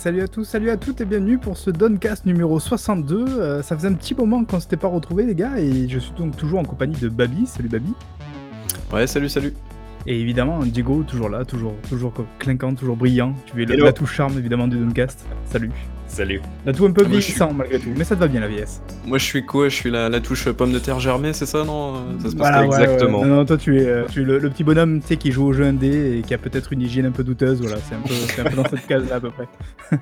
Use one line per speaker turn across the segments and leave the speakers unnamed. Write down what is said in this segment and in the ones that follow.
Salut à tous, salut à toutes et bienvenue pour ce Doncast numéro 62. Euh, ça faisait un petit moment qu'on s'était pas retrouvés les gars et je suis donc toujours en compagnie de Babi. Salut Babi.
Ouais, salut, salut.
Et évidemment Diego toujours là, toujours, toujours clinquant, toujours brillant. Tu es le, la touche charme évidemment du Doncast. Salut.
Salut.
La tout un peu ah, vieillissant malgré tout, mais ça te va bien la vieillesse.
Moi je suis quoi? Je suis la, la, touche pomme de terre germée, c'est ça non? Ça
se passe exactement. Non, non, toi tu es, euh, tu es le, petit bonhomme qui joue au jeu indé et qui a peut-être une hygiène un peu douteuse, voilà, c'est un, peu, un peu dans cette case là à peu près.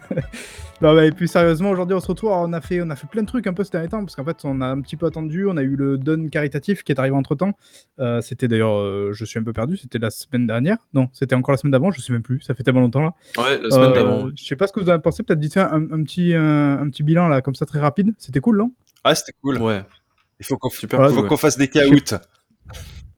Non, bah, et puis sérieusement, aujourd'hui on se retrouve. on, a fait, on a fait plein de trucs un peu ces derniers temps parce qu'en fait, on a un petit peu attendu. On a eu le don caritatif qui est arrivé entre temps. Euh, c'était d'ailleurs, euh, je suis un peu perdu, c'était la semaine dernière. Non, c'était encore la semaine d'avant, je sais même plus. Ça fait tellement longtemps là.
Ouais, la semaine d'avant.
Je sais pas ce que vous avez pensé. Peut-être dites un, un, petit, un, petit bilan là, comme ça, très rapide. C'était cool, non?
Ah, c'était cool.
Ouais.
Il faut qu'on fasse des caoutes.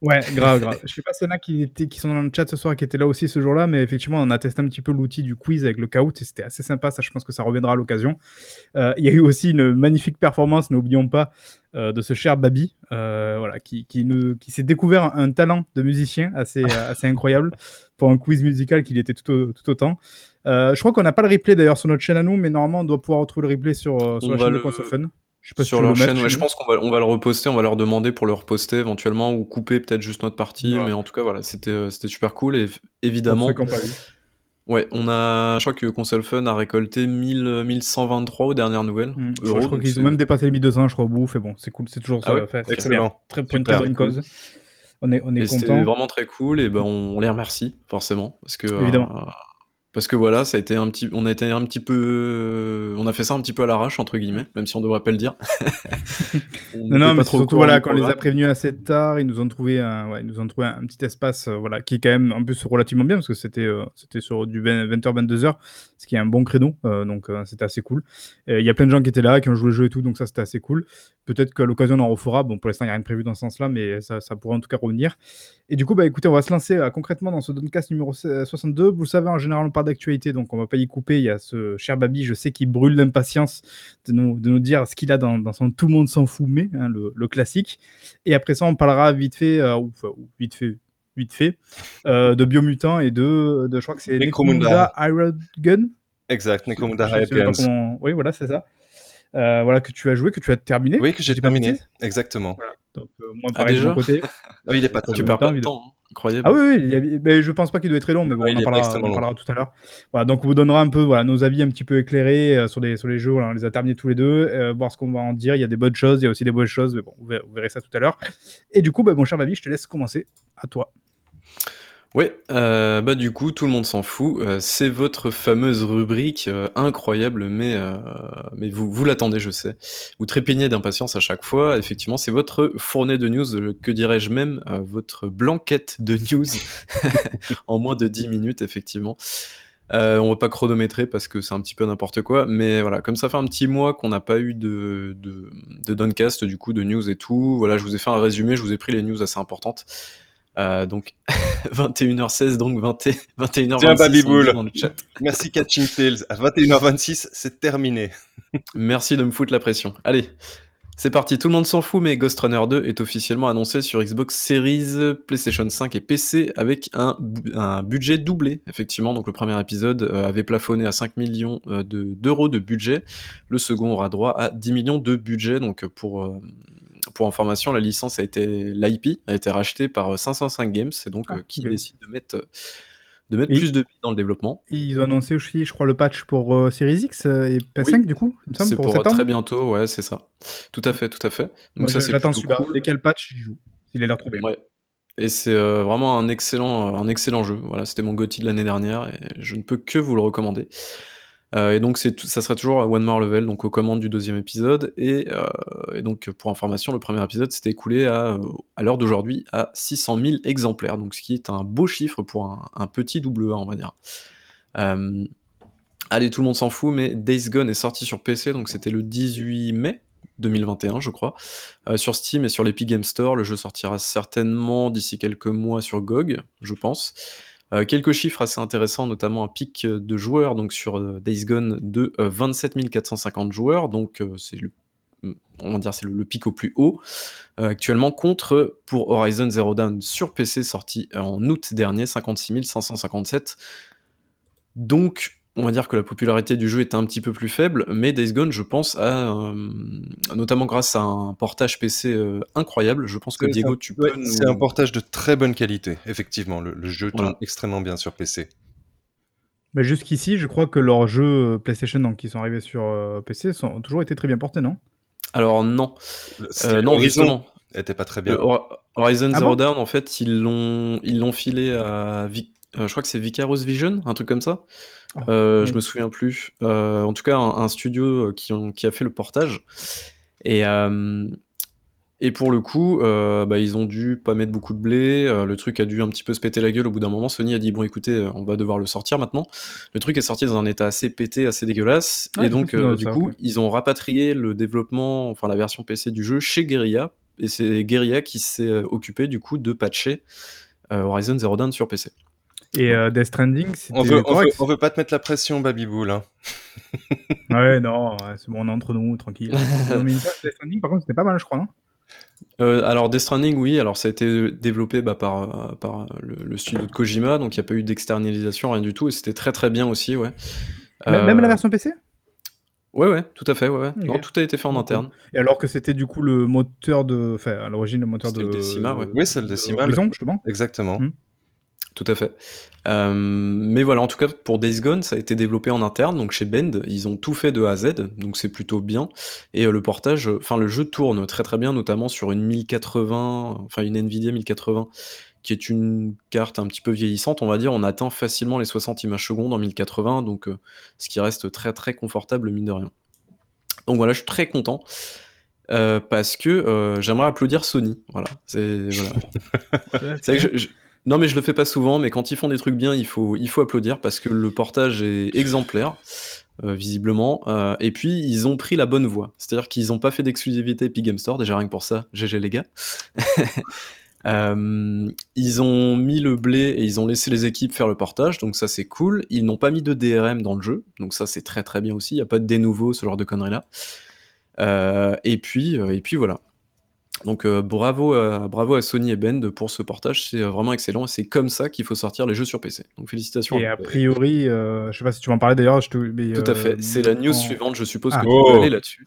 Ouais, grave, grave. Je sais pas s'il y en a qui, étaient, qui sont dans le chat ce soir, qui étaient là aussi ce jour-là, mais effectivement, on a testé un petit peu l'outil du quiz avec le caout et c'était assez sympa. Ça, je pense que ça reviendra à l'occasion. Euh, il y a eu aussi une magnifique performance, n'oublions pas, euh, de ce cher Babi, euh, voilà, qui, qui, qui s'est découvert un, talent de musicien assez, assez incroyable pour un quiz musical qu'il était tout, tout autant. Je crois qu'on n'a pas le replay d'ailleurs sur notre chaîne à nous, mais normalement, on doit pouvoir retrouver le replay sur, sur la chaîne de Console Fun.
Je sais pas sur leur chaîne, je pense qu'on va, on va le reposter, on va leur demander pour le reposter éventuellement ou couper peut-être juste notre partie, mais en tout cas voilà, c'était euh, c'était super cool et évidemment. Ouais, on a, je crois que Console Fun a récolté 1000, 1123 aux dernières nouvelles.
Mmh. je crois qu'ils ont même dépassé les 1200, je crois, au bout. Et bon, c'est cool, c'est toujours ah
ça. excellent.
Très, très bonne cause. On est, on est content.
C'était vraiment très cool et ben on, les remercie forcément parce que
évidemment.
Euh, parce que voilà, ça a été un petit, on a été un petit peu, on a fait ça un petit peu à l'arrache entre guillemets, même si on devrait pas le dire.
non, non, mais surtout voilà, quand on les a prévenus assez tard, ils nous ont trouvé un, ouais, ils nous ont trouvé un petit espace, euh, voilà, qui est quand même en plus relativement bien parce que c'était, euh, c'était sur du 20h 22h, ce qui est un bon créneau, euh, donc c'était assez cool. Il y a plein de gens qui étaient là, qui ont joué le jeu et tout, donc ça c'était assez cool. Peut-être qu'à l'occasion on en refera. Bon, pour l'instant il n'y a rien de prévu dans ce sens-là, mais ça, ça pourrait en tout cas revenir. Et du coup, bah écoutez, on va se lancer concrètement dans ce Doncast numéro 62. Vous le savez, en général, on d'actualité, donc on va pas y couper. Il y a ce cher Babi, je sais qu'il brûle d'impatience de nous, de nous dire ce qu'il a dans, son Tout le monde s'en fout, mais hein, le, classique. Et après ça, on parlera vite fait, euh, ou, vite fait, vite fait, euh, de Biomutant et de, de, je crois que c'est Necromunda Iron Gun.
Exact, Necromunda Iron
Gun. Oui, voilà, c'est ça. Euh, voilà, que tu as joué, que tu as terminé.
Oui, que j'ai terminé, exactement.
Donc, moi, ah, pareil, de mon côté.
Ah, il est pas
Tu perds pas de temps. Incroyable.
Ah oui, oui mais je pense pas qu'il doit être très long, mais bon, on, en parlera, tout à l'heure. Voilà, donc on vous donnera un peu voilà, nos avis un petit peu éclairés euh, sur, les, sur les jeux. on les a terminés tous les deux, euh, voir ce qu'on va en dire. Il y a des bonnes choses, il y a aussi des bonnes choses, mais bon, vous verrez, ça tout à l'heure. Et du coup, bah, mon cher Babi, je te laisse commencer. À toi.
Oui, euh, bah, du coup, tout le monde s'en fout. Euh, c'est votre fameuse rubrique, euh, incroyable, mais mais vous vous l'attendez, je sais. Vous trépignez d'impatience à chaque fois. Effectivement, c'est votre fournée de news, que dirais-je même, votre blanquette de news en moins de 10 minutes, effectivement. on va pas chronométrer parce que c'est un petit peu n'importe quoi, mais voilà, comme ça fait un petit mois qu'on n'a pas eu de de de Doncast, du coup, de news et tout, voilà, je vous ai fait un résumé, je vous ai pris les news assez importantes. Euh, donc 21h16, donc 20, 21h26
Tiens, Baby dans le chat. Merci Catching Tales. À 21h26, c'est terminé.
Merci de me foutre la pression. Allez, c'est parti. Tout le monde s'en fout, mais Ghost Runner 2 est officiellement annoncé sur Xbox Series, PlayStation 5 et PC avec un, un budget doublé. Effectivement, donc le premier épisode euh, avait plafonné à 5 millions euh, d'euros de, budget. Le second aura droit à 10 millions de budget. Donc pour pour information, la licence a été l'IP a été rachetée par 505 euh, Games, c'est donc ah, euh, qui décide de mettre euh, de mettre plus de dans le développement.
Ils ont annoncé aussi, je crois, le patch pour Series X et PS5 du coup.
C'est pour, très bientôt, ouais, c'est ça. Tout à fait, tout à fait.
Donc ça c'est J'attends cool. Dès quel patch il joue? Il a l'air trop bien.
Ouais. Et c'est vraiment un excellent, un excellent jeu. Voilà, c'était mon GOTY de l'année dernière et je ne peux que vous le recommander. Euh, et donc ça sera toujours à One More Level, donc aux commandes du deuxième épisode. Et, euh, donc pour information, le premier épisode s'était écoulé à, à l'heure d'aujourd'hui à 600 000 exemplaires, donc ce qui est un beau chiffre pour un, petit double A, on va dire. Euh, allez, tout le monde s'en fout, mais Days Gone est sorti sur PC, donc c'était le 18 mai 2021, je crois. Euh, sur Steam et sur l'Epic Game Store, le jeu sortira certainement d'ici quelques mois sur GOG, je pense. Euh, quelques chiffres assez intéressants, notamment un pic de joueurs donc sur euh, Days Gone de 27 euh, 450 joueurs, donc c'est le on va dire c'est le, pic au plus haut actuellement contre pour Horizon Zero Dawn sur PC sorti en août dernier 56 557 donc on va dire que la popularité du jeu était un petit peu plus faible, mais Days Gone, je pense, a, notamment grâce à un portage PC incroyable, je pense que Diego, tu peux
C'est un portage de très bonne qualité, effectivement. Le, jeu tourne extrêmement bien sur PC.
Mais jusqu'ici, je crois que leurs jeux PlayStation donc, qui sont arrivés sur PC sont, ont toujours été très bien portés, non?
Alors non. non,
Horizon était pas très bien.
Horizon ah Zero Dawn, en fait, ils l'ont ils l'ont filé à je crois que c'est Vicarous Vision, un truc comme ça. Euh, je me souviens plus. Euh, en tout cas, un, studio euh, qui, qui, a fait le portage. Et, et pour le coup, bah, ils ont dû pas mettre beaucoup de blé. le truc a dû un petit peu se péter la gueule au bout d'un moment. Sony a dit Bon, écoutez, on va devoir le sortir maintenant. Le truc est sorti dans un état assez pété, assez dégueulasse. et donc, du coup, ils ont rapatrié le développement, enfin la version PC du jeu chez Guerrilla. Et c'est Guerrilla qui s'est occupé du coup de patcher Horizon Zero Dawn sur PC.
Et euh, Death Stranding,
on veut, on, veut, on veut, pas te mettre la pression, Babyboul. Hein.
ouais, non, c'est bon, on est entre nous, tranquille. Death Stranding, par contre, c'était pas mal, je crois, non?
Euh, alors Death Stranding, oui, alors ça a été développé bah, par, par le, studio de Kojima, donc il n'y a pas eu d'externalisation, rien du tout, et c'était très très bien aussi, ouais.
Même la euh, version PC
Ouais, ouais, tout à fait, ouais, ouais. tout a été fait en interne.
Et alors que c'était du coup le moteur de. Enfin, à l'origine, le moteur de.
le Decima, ouais.
Oui, c'est le Decima.
justement.
Exactement. Hmm.
Tout à fait. Euh, mais voilà, en tout cas, pour Days Gone, ça a été développé en interne, donc chez Bend, ils ont tout fait de A à Z, donc c'est plutôt bien. Et euh, le portage, enfin le jeu tourne très très bien, notamment sur une 1080, enfin une Nvidia 1080, qui est une carte un petit peu vieillissante, on va dire. On atteint facilement les 60 images secondes en 1080, donc euh, ce qui reste très très confortable, mine de rien. Donc voilà, je suis très content. parce que j'aimerais applaudir Sony. Voilà, c'est voilà. que je, non, mais je le fais pas souvent, mais quand ils font des trucs bien, il faut, applaudir parce que le portage est exemplaire, euh, visiblement. Euh, et puis, ils ont pris la bonne voie. C'est-à-dire qu'ils n'ont pas fait d'exclusivité Epic Game Store, déjà rien que pour ça, GG les gars. Euh, ils ont mis le blé et ils ont laissé les équipes faire le portage, donc ça c'est cool. Ils n'ont pas mis de DRM dans le jeu, donc ça c'est très très bien aussi. Il n'y a pas de dénouveau, ce genre de conneries là. et puis, et puis voilà. Donc euh, bravo, à, bravo à Sony et Bend pour ce portage, c'est euh, vraiment excellent. C'est comme ça qu'il faut sortir les jeux sur PC. Donc félicitations.
Et a priori, euh, je sais pas si tu vas en parler d'ailleurs. Te...
Tout à fait. C'est la news suivante. Je suppose ah. que tu peux aller là-dessus.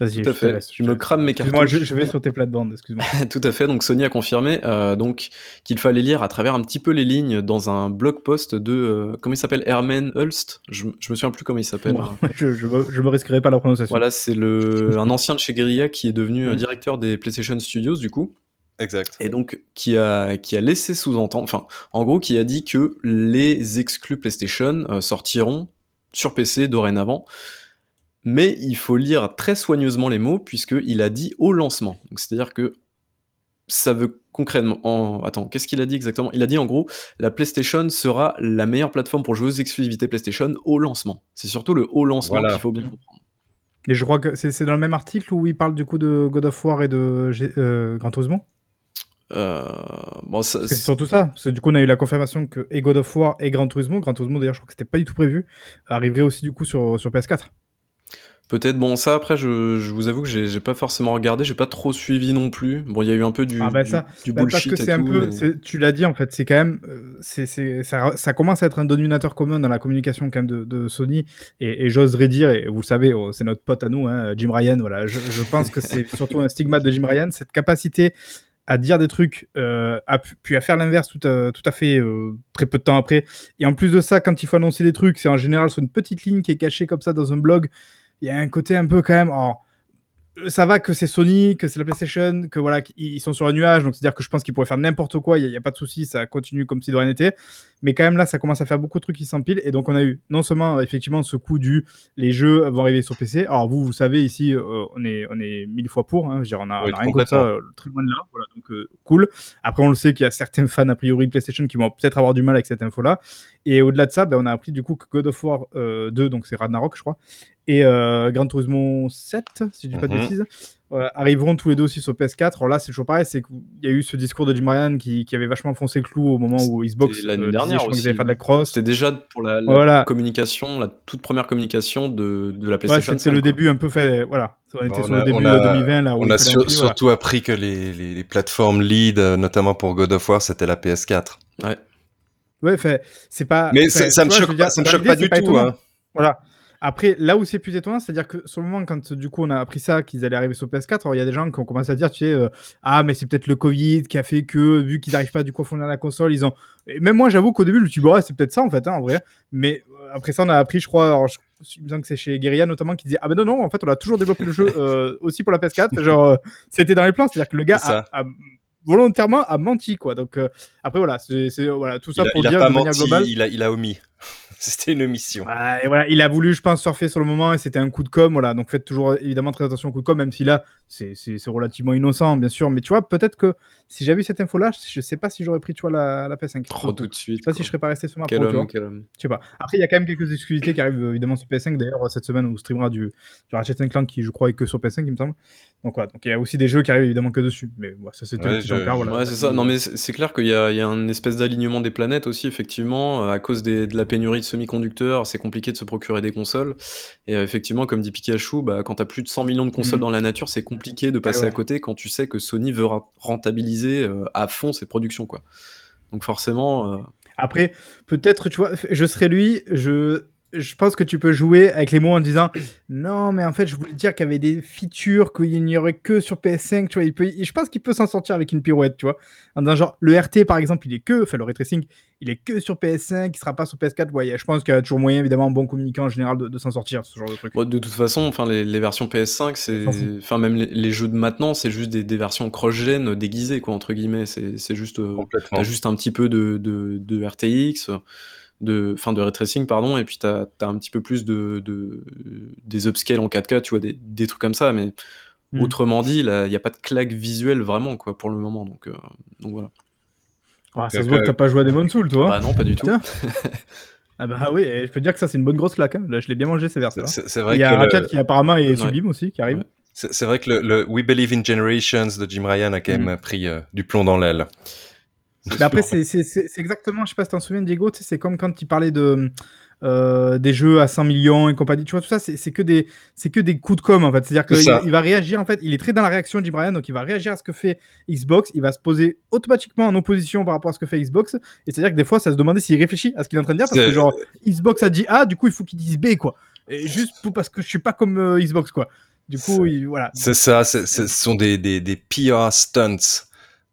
Vas-y, Tout à
fait. Je me crame mes cartouches.
Moi, je, vais sur tes plates-bandes, excuse-moi.
Tout à fait. Donc, Sony a confirmé euh, donc qu'il fallait lire à travers un petit peu les lignes dans un blog post de euh, comment il s'appelle Herman Hulst? Je, je me souviens plus comment il s'appelle.
je, je, me risquerai pas la prononciation.
Voilà, c'est le un ancien de chez Guerrilla qui est devenu euh, directeur des PlayStation Studios du coup.
Exact.
Et donc qui a qui a laissé sous-entendre, enfin, en gros, qui a dit que les exclus PlayStation sortiront sur PC dorénavant mais il faut lire très soigneusement les mots puisqu'il a dit au lancement. C'est-à-dire que ça veut concrètement... En... Attends, qu'est-ce qu'il a dit exactement? Il a dit en gros, la PlayStation sera la meilleure plateforme pour jouer aux exclusivités PlayStation au lancement. C'est surtout le haut lancement qu'il faut bien comprendre.
Et je crois que c'est dans le même article où il parle du coup de God of War et de euh, Gran Turismo?
Euh, bon,
c'est surtout ça. Parce que du coup, on a eu la confirmation que et God of War et Gran Turismo, Gran Turismo d'ailleurs, je crois que c'était pas du tout prévu, arriverait aussi du coup sur, sur PS4.
Peut-être, bon, ça après, je, vous avoue que j'ai pas forcément regardé, j'ai pas trop suivi non plus. Bon, il y a eu un peu du, ah bah ça, du, bah bullshit. Parce que c'est un peu,
tu l'as dit en fait, c'est quand même, euh, c'est, ça, ça, commence à être un dominateur commun dans la communication quand même de, de Sony. Et, et j'oserais dire, et vous le savez, oh, c'est notre pote à nous, hein, Jim Ryan, voilà, je, je pense que c'est surtout un stigmate de Jim Ryan, cette capacité à dire des trucs, euh, à, puis à faire l'inverse tout, à, tout à fait euh, très peu de temps après. Et en plus de ça, quand il faut annoncer des trucs, c'est en général sur une petite ligne qui est cachée comme ça dans un blog il y a un côté un peu quand même. Oh, ça va que c'est Sony, que c'est la PlayStation, que voilà, ils sont sur un nuage, donc c'est-à-dire que je pense qu'ils pourraient faire n'importe quoi, il n'y a, pas de souci, ça continue comme si de rien n'était. Mais quand même là, ça commence à faire beaucoup de trucs qui s'empilent, et donc on a eu non seulement effectivement ce coup du les jeux vont arriver sur PC. Alors vous, vous savez ici, euh, on est on est mille fois pour, hein, je dire, on a, rien contre ça, euh, très loin de là, voilà, donc euh, cool. Après, on le sait qu'il y a certains fans a priori de PlayStation qui vont peut-être avoir du mal avec cette info-là. Et au-delà de ça, ben, on a appris du coup que God of War 2, donc c'est Ragnarok, je crois, et Gran Turismo 7, si je dis pas de mhm. bêtises arriveront tous les deux aussi sur PS4. Alors là, c'est toujours pareil, c'est qu'il y a eu ce discours de Jim Ryan qui, qui, avait vachement foncé le clou au moment où Xbox
l'année euh, dernière
aussi. faire de la cross.
C'était déjà pour la, communication, la toute première communication de, de la PlayStation.
c'est le début un peu fait. Voilà, on était sur le début de 2020 là.
on a surtout appris que les, les, les, plateformes lead, euh, notamment pour God of War, c'était la PS4.
Ouais.
Ouais, c'est pas.
Mais ça, me choque pas, ça me choque pas du tout. Hein.
Voilà. Après, là où c'est plus étonnant, c'est-à-dire que sur le moment, quand du coup on a appris ça, qu'ils allaient arriver sur PS4, il y a des gens qui ont commencé à dire, tu sais, euh, ah, mais c'est peut-être le Covid qui a fait que, vu qu'ils n'arrivent pas du coup à fournir la console, ils ont. même moi, j'avoue qu'au début, je me suis dit, c'est peut-être ça en fait, hein, en vrai. Mais euh, après ça, on a appris, je crois, alors, je, me que c'est chez Guerilla notamment, qui disait, ah, ben non, non, en fait, on a toujours développé le jeu euh, aussi pour la PS4. Genre, c'était dans les plans, c'est-à-dire que le gars a, volontairement a menti, quoi. Donc, après, voilà, c'est voilà, tout ça pour dire
de manière globale. Il a, il a omis. C'était une mission.
et voilà, il a voulu, je pense, surfer sur le moment et c'était un coup de com. Voilà, donc faites toujours évidemment très attention au coup de com, même si là, c'est relativement innocent, bien sûr. Mais tu vois, peut-être que si j'avais eu cette info-là, je sais pas si j'aurais pris tu vois, la, la PS5.
Trop tout de suite.
Je sais pas si je serais pas resté sur ma quel homme, quel homme. Je sais pas. Après, il y a quand même quelques exclusivités qui arrivent évidemment sur PS5. D'ailleurs, cette semaine, on streamera du, du Ratchet Clank qui, je crois, est que sur PS5, il me semble. Donc voilà, donc il y a aussi des jeux qui arrivent évidemment que dessus. Mais ouais, ça, c'est
ouais, je... voilà. ouais, c'est ça. Non, mais c'est clair qu'il y, y, a un espèce d'alignement des planètes aussi, effectivement, à cause des, de la pénurie de semi-conducteurs c'est compliqué de se procurer des consoles. Et euh, effectivement, comme dit Pikachu, bah, quand tu as plus de 100 millions de consoles mhm. dans la nature, c'est compliqué de passer à côté quand tu sais que Sony veut rentabiliser euh, à fond ses productions. Quoi. Donc forcément... Euh,
Après, peut-être, tu vois, je serais lui, je je pense que tu peux jouer avec les mots en disant non, mais en fait, je voulais dire qu'il y avait des features qu'il n'y aurait que sur PS5. Tu vois, il peut, je pense qu'il peut s'en sortir avec une pirouette, tu vois. En disant genre, le RT par exemple, il est que, enfin, le ray tracing, il est que sur PS5, il sera pas sur PS4. Ouais, je pense qu'il y a toujours moyen, évidemment, bon communicant en général, de, s'en sortir, ce genre de truc.
de toute façon, enfin, les, versions PS5, c'est, enfin, même les, jeux de maintenant, c'est juste des, versions cross-gen déguisées, quoi, entre guillemets. C'est, juste, euh, t'as juste un petit peu de, de, de RTX de, fin de ray pardon, et puis tu as, un petit peu plus de, de, des upscales en 4K, tu vois, des, des trucs comme ça, mais hmm. autrement dit, il n'y a pas de claque visuelle vraiment, quoi, pour le moment, donc, euh, donc voilà.
Ah, ça se voit que t'as pas joué à Demon Soul, toi
Bah non, pas du tout.
ah bah oui, je peux te dire que ça c'est une bonne grosse claque, hein. Là, je l'ai bien mangé ces versets
C'est vrai
Il y a un chat qui apparemment est sublime aussi, qui arrive.
C'est vrai que le, We Believe in Generations de Jim Ryan a quand même hmm. pris euh, du plomb dans l'aile.
Mais après, c'est exactement, je sais pas si tu t'en souviens, Diego, c'est comme quand il parlait de, euh, des jeux à 100 millions et compagnie. Tu vois, tout ça, c'est que, des, que des coups de com, en fait. C'est-à-dire qu'il il va réagir, en fait, il est très dans la réaction, Jim Ryan, donc il va réagir à ce que fait Xbox, il va se poser automatiquement en opposition par rapport à ce que fait Xbox. Et c'est-à-dire que des fois, ça se demandait s'il réfléchit à ce qu'il est en train de dire, parce que genre, Xbox a dit A, du coup, il faut qu'il dise B, quoi. Et juste pour, parce que je suis pas comme euh, Xbox, quoi. Du coup, voilà.
C'est ça, ce sont des, des, des PR stunts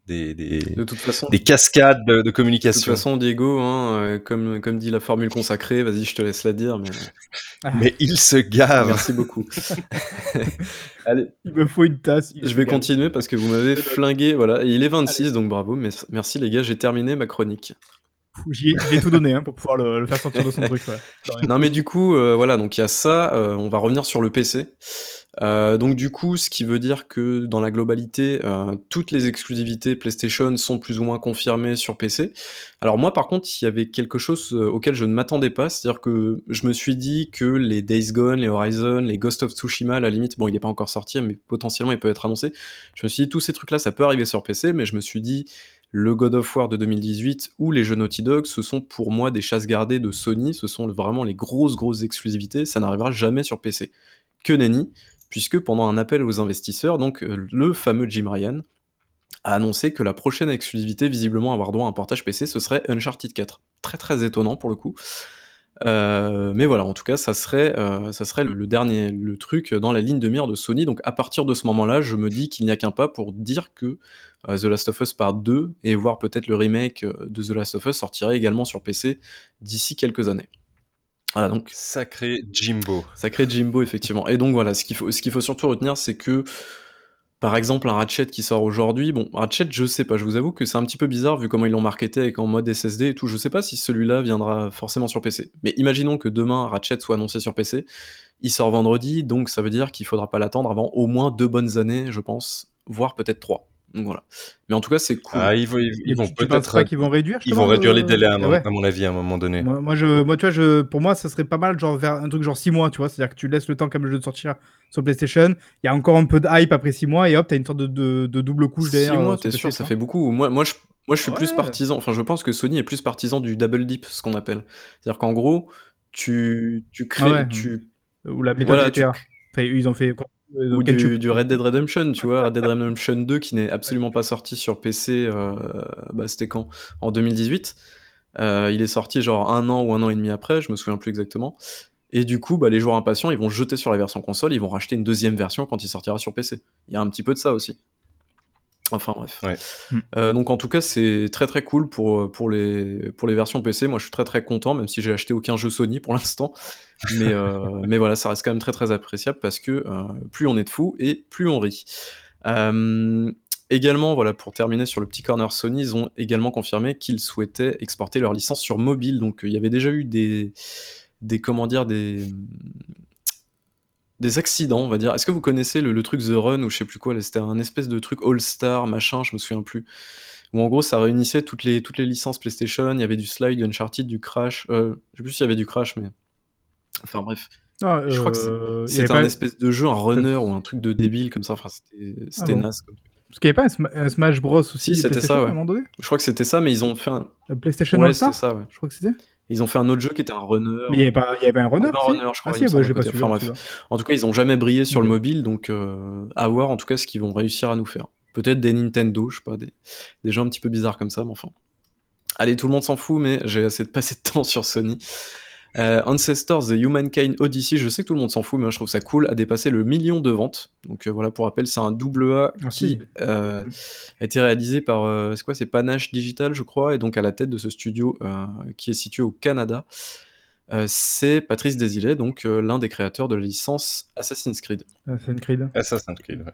des, des,
de toute façon,
des cascades de, communication.
De toute façon, Diego, hein, euh, comme, comme dit la formule consacrée, vas-y, je te laisse la dire. Mais,
ah. mais il se gave.
Merci beaucoup.
Allez. Il me faut une tasse.
Je vais continuer parce que vous m'avez flingué. Voilà, il est 26, donc bravo. Mais merci les gars, j'ai terminé ma chronique.
J'ai tout donné hein, pour pouvoir le, faire sortir de son truc.
non, mais du coup, euh, voilà, donc il y a ça. Euh, on va revenir sur le PC. Euh, donc du coup, ce qui veut dire que dans la globalité, euh, toutes les exclusivités PlayStation sont plus ou moins confirmées sur PC. Alors moi, par contre, il y avait quelque chose euh, auquel je ne m'attendais pas, c'est-à-dire que je me suis dit que les Days Gone, les Horizon, les Ghost of Tsushima, à la limite, bon, il n'est pas encore sorti, mais potentiellement il peut être annoncé. Je me suis dit tous ces trucs-là, ça peut arriver sur PC, mais je me suis dit le God of War de 2018 ou les jeux Naughty Dog, ce sont pour moi des chasses gardées de Sony, ce sont vraiment les grosses grosses exclusivités, ça n'arrivera jamais sur PC. Que nenni puisque pendant un appel aux investisseurs, donc euh, le fameux Jim Ryan a annoncé que la prochaine exclusivité visiblement à avoir droit à un portage PC, ce serait Uncharted 4. Très très étonnant pour le coup. Euh, mais voilà, en tout cas, ça serait, euh, le, dernier truc dans la ligne de mire de Sony. Donc à partir de ce moment-là, je me dis qu'il n'y a qu'un pas pour dire que The Last of Us Part 2 et voire peut-être le remake de The Last of Us sortirait également sur PC d'ici quelques années.
Voilà, donc sacré Jimbo.
Sacré Jimbo, effectivement. Et donc voilà, ce qu'il faut, ce qu'il faut surtout retenir, c'est que, par exemple, un Ratchet qui sort aujourd'hui, bon, Ratchet, je sais pas, je vous avoue que c'est un petit peu bizarre vu comment ils l'ont marketé avec en mode SSD et tout. Je sais pas si celui-là viendra forcément sur PC. Mais imaginons que demain Ratchet soit annoncé sur PC. Il sort vendredi, donc ça veut dire qu'il faudra pas l'attendre avant au moins deux bonnes années, je pense, voire peut-être trois. Donc voilà. Mais en tout cas, c'est cool.
Ah, ils vont, ils, vont peut-être
pas qu'ils vont réduire.
Ils vont réduire les délais à, mon avis à un moment donné.
Moi, je, moi, tu vois, je, pour moi, ça serait pas mal, genre vers un truc genre 6 mois, tu vois, c'est-à-dire que tu laisses le temps comme le jeu de sortir sur PlayStation. Il y a encore un peu de hype après 6 mois et hop, t'as une sorte de, de, double couche derrière. 6
mois, euh, t'es sûr, ça fait beaucoup. Moi, moi, je, moi, je suis plus partisan. Enfin, je pense que Sony est plus partisan du double dip, ce qu'on appelle. C'est-à-dire qu'en gros, tu, tu crées, ah tu
ou la méthode voilà, GTA. ils ont fait
ou du, Red Dead Redemption, tu vois, Red Dead Redemption 2 qui n'est absolument pas sorti sur PC, euh, bah, c'était quand? En 2018. il est sorti genre un an ou un an et demi après, je me souviens plus exactement. Et du coup, bah, les joueurs impatients, ils vont jeter sur la version console, ils vont racheter une deuxième version quand il sortira sur PC. Il y a un petit peu de ça aussi. Enfin bref.
Hmm.
Euh, donc en tout cas, c'est très très cool pour, pour, les, pour les versions PC. Moi, je suis très très content, même si j'ai acheté aucun jeu Sony pour l'instant. Mais, euh, mais voilà, ça reste quand même très très appréciable parce que euh, plus on est de fous et plus on rit. également, voilà, pour terminer sur le petit corner Sony, ils ont également confirmé qu'ils souhaitaient exporter leur licence sur mobile. Donc il y avait déjà eu des, des comment dire des des accidents, on va dire. Est-ce que vous connaissez le, truc The Run ou je sais plus quoi C'était un espèce de truc All-Star, machin, je me souviens plus. Où en gros, ça réunissait toutes les, toutes les licences PlayStation. Il y avait du Slide, du Uncharted, du Crash. Euh, je sais plus s'il y avait du Crash, mais. Enfin bref.
Ah,
je crois que
euh,
c'était un espèce de jeu, un runner ou un truc de débile comme ça. Enfin, c'était
ah
naze.
Parce qu'il n'y avait pas un, Smash Bros aussi
Si, c'était ça, ouais. Je crois que c'était ça, mais ils ont fait un.
PlayStation
ouais, c'était ça, ouais.
Je crois que c'était.
Ils ont fait un autre jeu qui était un runner.
Mais il y avait, avait un runner,
un runner je crois.
Ah, si, pas
enfin, bref. En tout cas, ils n'ont jamais brillé sur le mobile, donc euh, à voir en tout cas ce qu'ils vont réussir à nous faire. Peut-être des Nintendo, je sais pas, des, des jeux un petit peu bizarres comme ça, mais enfin. Allez, tout le monde s'en fout, mais j'ai assez de passer de temps sur Sony. Euh, Ancestors The Humankind Odyssey, je sais que tout le monde s'en fout, mais je trouve ça cool, a dépassé le million de ventes. Donc euh, voilà, pour rappel, c'est un double A
ah,
qui euh, a été réalisé par, c'est quoi, c'est Panache Digital, je crois, et donc à la tête de ce studio qui est situé au Canada, c'est Patrice Desilets, donc l'un des créateurs de la licence Assassin's Creed.
Assassin's Creed.
Assassin's Creed, ouais.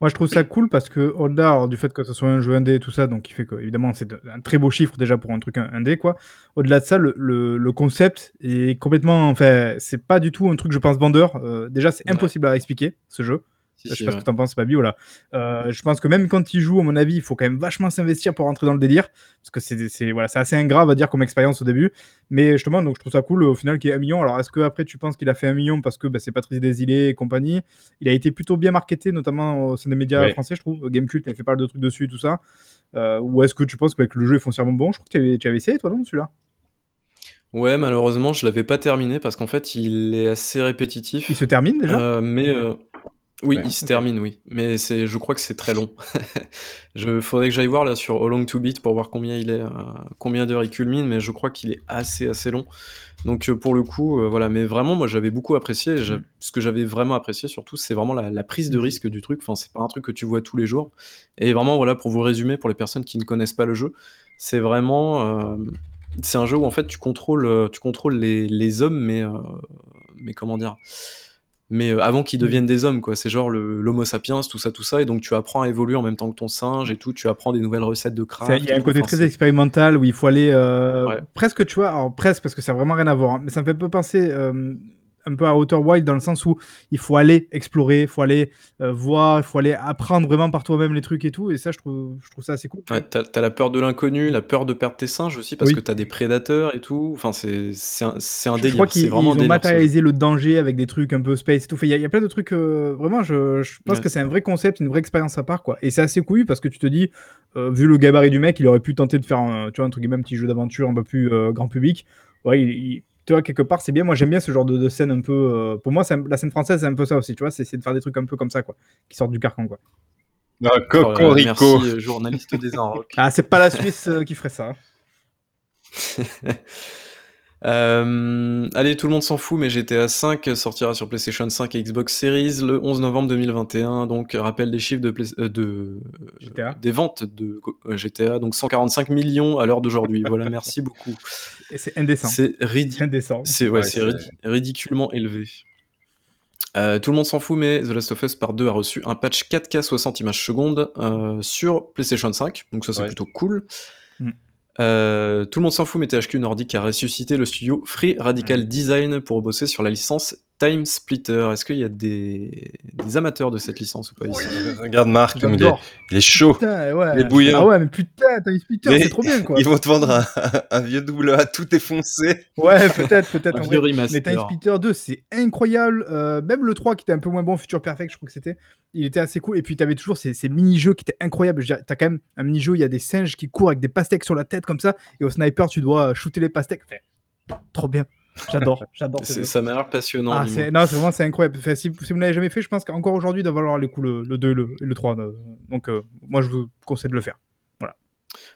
Moi, je trouve ça cool parce que, au-delà du fait que ce soit un jeu indé et tout ça, donc qui fait que, évidemment, c'est un très beau chiffre déjà pour un truc indé, quoi. Au-delà de ça, le, le, concept est complètement. Enfin, c'est pas du tout un truc, je pense, vendeur. Euh, déjà, c'est impossible à expliquer, ce jeu je sais pas ce que t'en penses. Voilà. Euh, je pense que même quand il joue, à mon avis, il faut quand même vachement s'investir pour rentrer dans le délire. Parce que c'est voilà, assez ingrat, on va dire, comme expérience au début. Mais justement, donc, je trouve ça cool au final qu'il y ait un million. Alors, est-ce que après tu penses qu'il a fait un million parce que bah, c'est Patrice Desilets et compagnie? Il a été plutôt bien marketé, notamment au sein des médias français, je trouve. Gamecult, il a fait pas mal de trucs dessus et tout ça. Euh, ou est-ce que tu penses que le jeu est foncièrement bon? Je crois que tu avais, essayé, toi, non, celui-là?
Ouais, malheureusement, je l'avais pas terminé parce qu'en fait, il est assez répétitif.
Il se termine déjà?
Euh, Mais oui, il se termine, oui. Mais c'est, je crois que c'est très long. Je faudrait que j'aille voir là sur How Long to Beat pour voir combien il est, euh, combien d'heures il culmine, mais je crois qu'il est assez, assez long. Donc, euh, pour le coup, euh, voilà. Mais vraiment, moi, j'avais beaucoup apprécié. Mmh. Ce que j'avais vraiment apprécié surtout, c'est vraiment la, prise de mmh. risque du truc. Enfin, c'est pas un truc que tu vois tous les jours. Et vraiment, voilà, pour vous résumer, pour les personnes qui ne connaissent pas le jeu, c'est vraiment, c'est un jeu où en fait tu contrôles, tu contrôles les, les hommes, mais, mais comment dire? Mais euh, avant qu'ils deviennent des hommes, quoi. C'est genre l'homo sapiens, tout ça, tout ça, et donc tu apprends à évoluer en même temps que ton singe et tout. Tu apprends des nouvelles recettes de craft.
Il y a un côté très expérimental où il faut aller euh, presque, tu vois, alors presque parce que ça n'a vraiment rien à voir, hein, mais ça me fait un peu penser. Euh, un peu à hauteur wild dans le sens où il faut aller explorer, il faut aller euh, voir, il faut aller apprendre vraiment par toi-même les trucs et tout. Et ça, je trouve, je trouve ça assez cool.
Ouais, t'as as la peur de l'inconnu, la peur de perdre tes singes aussi parce que t'as des prédateurs et tout. Enfin, c'est un, un délire. Je crois
qu'ils ont matérialisé le danger avec des trucs un peu space et tout. Il y, a plein de trucs. Euh, vraiment, je, je pense que c'est un vrai concept, une vraie expérience à part. quoi. Et c'est assez cool parce que tu te dis, euh, vu le gabarit du mec, il aurait pu tenter de faire un, tu vois, un truc, petit jeu d'aventure un peu plus grand public. Ouais, il tu vois, quelque part, c'est bien. Moi, j'aime bien ce genre de, scène un peu. Euh, pour moi, la scène française, c'est un peu ça aussi. Tu vois, c'est essayer de faire des trucs un peu comme ça, quoi, qui sortent du carcan, quoi.
Ah, Cocorico.
merci, euh, journaliste des Inrocks.
ah, c'est pas la Suisse euh, qui ferait ça.
Euh, allez, tout le monde s'en fout, mais GTA 5 sortira sur PlayStation 5 et Xbox Series le 11 novembre 2021. Donc, rappel des chiffres de, euh, de des ventes de GTA, euh, donc 145 millions à l'heure d'aujourd'hui. voilà, merci beaucoup.
Et c'est indécent.
C'est indécent. C'est ouais, ridiculement élevé. tout le monde s'en fout, mais The Last of Us Part 2 a reçu un patch 4K 60 images secondes sur PlayStation 5, donc ça c'est plutôt cool. Mm. Euh, tout le monde s'en fout, mais THQ Nordic a ressuscité le studio Free Radical Design pour bosser sur la licence Time Splitter. Est-ce qu'il y a des... amateurs de cette licence ou pas ici?
Regarde Marc, il est, chaud,
ouais.
il est bouillant.
Ah ouais, mais putain, Time Splitter, c'est trop bien quoi.
Ils vont te vendre un, vieux double A tout défoncé.
Ouais, peut-être, peut-être.
un vieux
Mais Time Splitter 2, c'est incroyable. Euh, même le 3 qui était un peu moins bon, Future Perfect, je crois que c'était, il était assez cool. Et puis tu avais toujours ces, mini-jeux qui étaient incroyables. Tu as quand même un mini-jeu, il y a des singes qui courent avec des pastèques sur la tête comme ça. Et au sniper, tu dois shooter les pastèques. trop bien. J'adore, j'adore.
Ça m'a l'air passionnant. Ah,
non, c'est vraiment c'est incroyable. si, vous ne l'avez jamais fait, je pense qu'encore aujourd'hui, il doit valoir les coups le, 2 et le, 3. donc, euh, moi, je vous conseille de le faire. Voilà.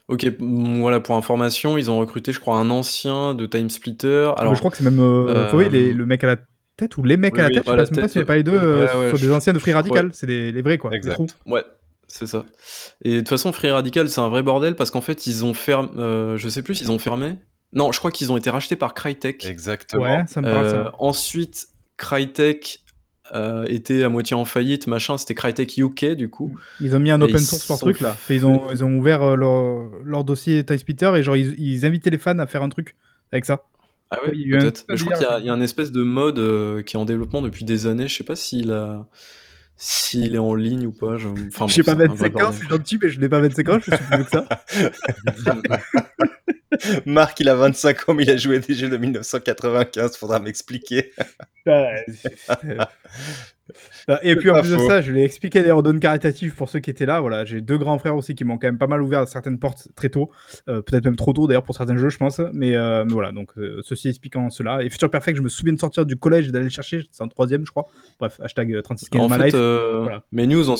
Ok, voilà, pour information, ils ont recruté, je crois, un ancien de Time Splitter.
Alors, je crois que c'est même euh, le mec à la tête ou les mecs à la tête, je sais pas si c'est pas les deux, ouais, des anciens de Free Radical, c'est les, vrais quoi.
Exact. Ouais, c'est ça. Et de toute façon, Free Radical, c'est un vrai bordel parce qu'en fait, ils ont fermé, je sais plus, ils ont fermé. Non, je crois qu'ils ont été rachetés par Crytek.
Exactement.
Ouais, ça me parle, ça.
Ensuite, Crytek euh, était à moitié en faillite, machin, c'était Crytek UK du coup.
Ils ont mis un open source pour truc là. Ils ont, ils ont ouvert euh, leur, leur, dossier Splitter et genre ils, invitaient les fans à faire un truc avec ça.
Ah ouais, peut-être. Je crois qu'il y, a un espèce de mode euh, qui est en développement depuis des années. Je sais pas s'il a. S'il est en ligne ou pas. Je
enfin, sais pas 25 ans, c'est gentil, mais je n'ai pas 25 ans, je suis plus que ça.
Marc, il a 25 ans, mais il a joué des jeux de 1995, faudra m'expliquer.
Et puis en plus de ça, je l'ai expliqué des redonnes caritatives pour ceux qui étaient là. Voilà, j'ai deux grands frères aussi qui m'ont quand même pas mal ouvert certaines portes très tôt, euh, peut-être même trop tôt d'ailleurs pour certains jeux, je pense. Mais, euh, voilà, donc euh, ceci expliquant cela. Et Future Perfect, je me souviens de sortir du collège et d'aller le chercher, c'est en troisième, je crois. Bref, hashtag 36
en fait, Mes news, on,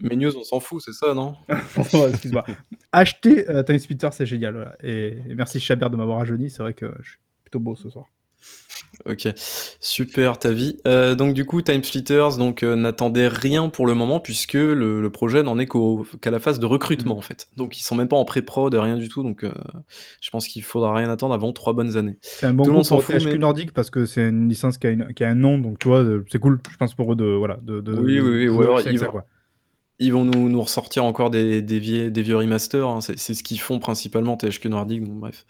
mes news, on s'en fout, c'est ça, non
Excuse-moi. Acheter Time Splitter, c'est génial. Et, et, merci Chabert de m'avoir rajeuni. C'est vrai que je suis plutôt beau ce soir.
Ok, super ta vie. Euh, donc du coup, Time Splitters donc euh, n'attendait rien pour le moment puisque le, projet n'en est qu'à la phase de recrutement en fait. Donc ils sont même pas en pré-prod, rien du tout. Donc euh, je pense qu'il faudra rien attendre avant trois bonnes années.
C'est un bon monde s'en fout. Mais... nordique parce que c'est une licence qui a, qui a, un nom, donc tu vois, c'est cool. Je pense pour eux de voilà de,
oui oui oui. quoi. Ils vont nous, nous ressortir encore des, des, vieux, des vieux remasters. Hein. C'est, ce qu'ils font principalement THQ Nordic. Bref.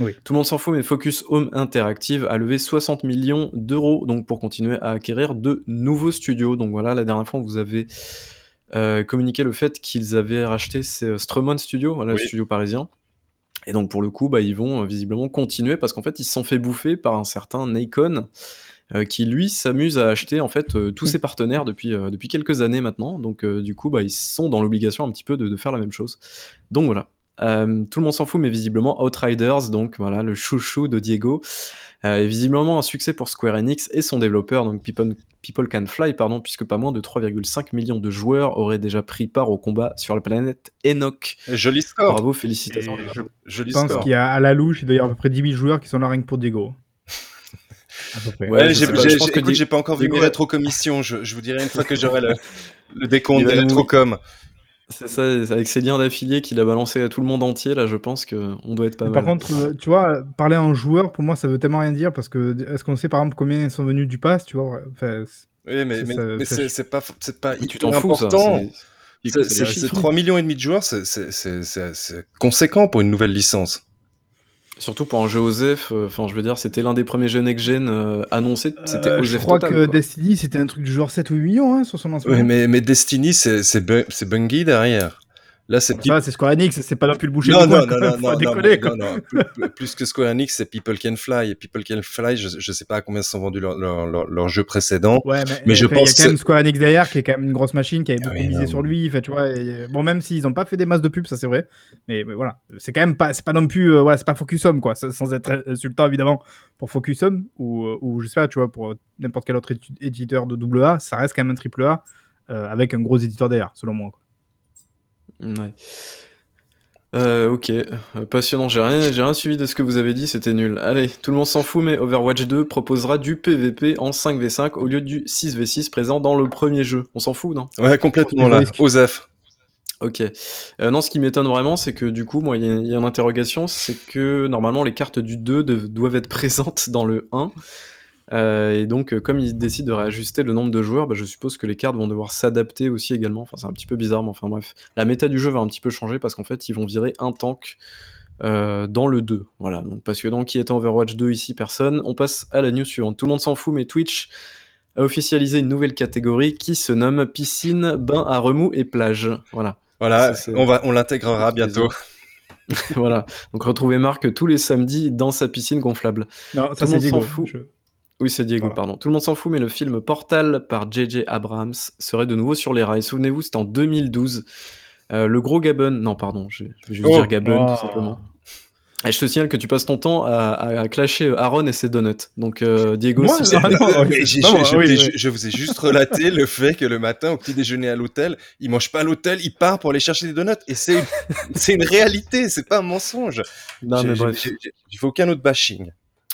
Oui. Tout le monde s'en fout, mais Focus Home Interactive a levé 60 millions d'euros donc pour continuer à acquérir de nouveaux studios. Donc voilà, la dernière fois, vous avez euh, communiqué le fait qu'ils avaient racheté ces Strumon Studio, voilà, le studio parisien. Et donc pour le coup, bah, ils vont euh, visiblement continuer parce qu'en fait, ils se sont fait bouffer par un certain Nikon. Euh, qui lui s'amuse à acheter en fait euh, tous ses partenaires depuis, euh, depuis quelques années maintenant. Donc du coup, bah, ils sont dans l'obligation un petit peu de, faire la même chose. Donc voilà. tout le monde s'en fout, mais visiblement Outriders, donc voilà le chouchou de Diego, est visiblement un succès pour Square Enix et son développeur, donc People, People Can Fly, pardon, puisque pas moins de 3,5 millions de joueurs auraient déjà pris part au combat sur la planète Enoch.
Joli score.
Bravo, félicitations.
je, pense qu'il y a à la louche, il doit y avoir à peu près 10 000 joueurs qui sont là rien que pour Diego.
Ouais, j'ai pas encore vu mes rétrocommissions. Je, je vous dirai une fois que j'aurai le, le décompte des rétrocom.
C'est ça, avec ses liens d'affiliés qu'il a balancé à tout le monde entier, là, je pense qu'on doit être pas mal.
Par contre, euh, tu vois, parler en joueur, pour moi, ça veut tellement rien dire parce que est-ce qu'on sait par exemple combien sont venus du pass, tu vois
Oui, mais, mais, c'est pas, pas tu t'en fous, important. C'est 3 millions et demi de joueurs, c'est conséquent pour une nouvelle licence.
Surtout pour un jeu OZEF, euh, enfin je veux dire, c'était l'un des premiers jeux next-gen euh, annoncés, c'était euh,
Je crois que Destiny, c'était un truc du genre 7 ou 8 millions hein, sur son lancement.
Oui, mais, mais Destiny, c'est Bungie derrière.
Là, c'est c'est Square Enix, c'est pas non plus le boucher
non, non, non, non, non, non, non, plus, que Square Enix, c'est People Can Fly. Et People Can Fly, je, je sais pas à combien se sont vendus leurs leur, leur, jeux précédents.
Ouais, mais, mais je pense. Il y a quand même Square Enix derrière, qui est quand même une grosse machine, qui avait beaucoup misé sur lui. Fait, tu vois, bon, même s'ils ont pas fait des masses de pubs, ça c'est vrai. Mais, voilà, c'est quand même pas, c'est pas non plus, euh, voilà, c'est pas Focus Home, quoi, sans être insultant évidemment pour Focus Home ou, euh, ou je sais pas, tu vois, pour n'importe quel autre éditeur de AA, ça reste quand même un triple A euh, avec un gros éditeur derrière, selon moi.
Ouais. Euh, ok, euh, passionnant. J'ai rien, j'ai rien suivi de ce que vous avez dit, c'était nul. Allez, tout le monde s'en fout, mais Overwatch 2 proposera du PVP en 5v5 au lieu du 6v6 présent dans le premier jeu. On s'en fout, non?
Ouais, complètement là. Osef.
Ok. Euh, non, ce qui m'étonne vraiment, c'est que du coup, moi, il y, a une interrogation, c'est que normalement les cartes du 2 doivent être présentes dans le 1. Euh, et donc, euh, comme ils décident de réajuster le nombre de joueurs, bah, je suppose que les cartes vont devoir s'adapter aussi également. Enfin, c'est un petit peu bizarre, mais enfin bref. La méta du jeu va un petit peu changer parce qu'en fait, ils vont virer un tank euh, dans le 2. Voilà. Donc, parce que donc, qui est en Overwatch 2 ici, personne. On passe à la news suivante. Tout le monde s'en fout, mais Twitch a officialisé une nouvelle catégorie qui se nomme piscine, bain à remous et plage. Voilà.
Voilà, on, va, on l'intégrera bientôt.
voilà. Donc retrouvez Marc tous les samedis dans sa piscine gonflable.
Non, ça c'est s'en fout.
Oui, c'est Diego, pardon. Tout le monde s'en fout, mais le film Portal par J.J. Abrams serait de nouveau sur les rails. Souvenez-vous, c'était en 2012. Euh, le gros Gabon, non, pardon, je, vais juste dire oh. Gabon, tout simplement. Et je te signale que tu passes ton temps à, clasher Aaron et ses donuts. Donc, euh, Diego, si
je, vous ai juste relaté le fait que le matin, au petit déjeuner à l'hôtel, il mange pas à l'hôtel, il part pour aller chercher des donuts. Et c'est une, une réalité, c'est pas un mensonge. Non, mais bref. Il faut aucun autre bashing.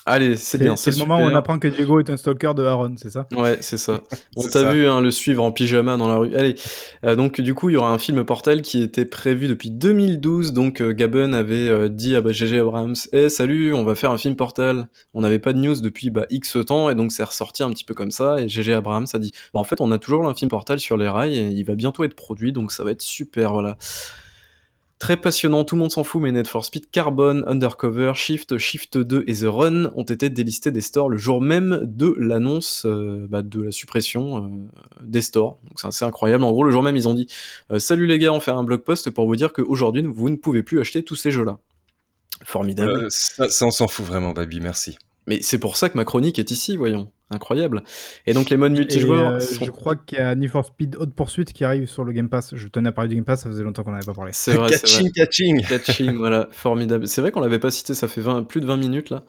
Allez, c'est bien.
C'est le moment où on apprend que Diego est un stalker de Aaron, c'est ça?
Ouais, c'est ça. On t'a vu hein, le suivre en pyjama dans la rue. Allez, euh, donc du coup, il y aura un film Portal qui était prévu depuis 2012. Donc euh, Gaben avait euh, dit à bah, GG Abrams Eh, salut, on va faire un film Portal. On n'avait pas de news depuis bah, X temps, et donc c'est ressorti un petit peu comme ça. Et GG Abrams a dit bah, En fait, on a toujours un film Portal sur les rails, et il va bientôt être produit, donc ça va être super. Voilà. Très passionnant, tout le monde s'en fout, mais Need for Speed, Carbon, Undercover, Shift, Shift 2 et The Run ont été délistés des stores le jour même de l'annonce euh, bah, de la suppression euh, des stores. Donc c'est assez incroyable. En gros, le jour même, ils ont dit euh, Salut les gars, on fait un blog post pour vous dire qu'aujourd'hui, vous ne pouvez plus acheter tous ces jeux-là. Formidable.
ça, ça, on s'en fout vraiment, Baby, merci.
Mais c'est pour ça que ma chronique est ici, voyons. Incroyable. Et donc les modes multijoueurs.
Euh, je crois qu'il y a Need for Speed Haute Poursuite qui arrive sur le Game Pass. Je tenais à parler du Game Pass, ça faisait longtemps qu'on n'avait pas parlé.
C'est vrai. catching, catching. Catching, voilà, formidable. C'est vrai qu'on l'avait pas cité, ça fait 20, plus de 20 minutes là.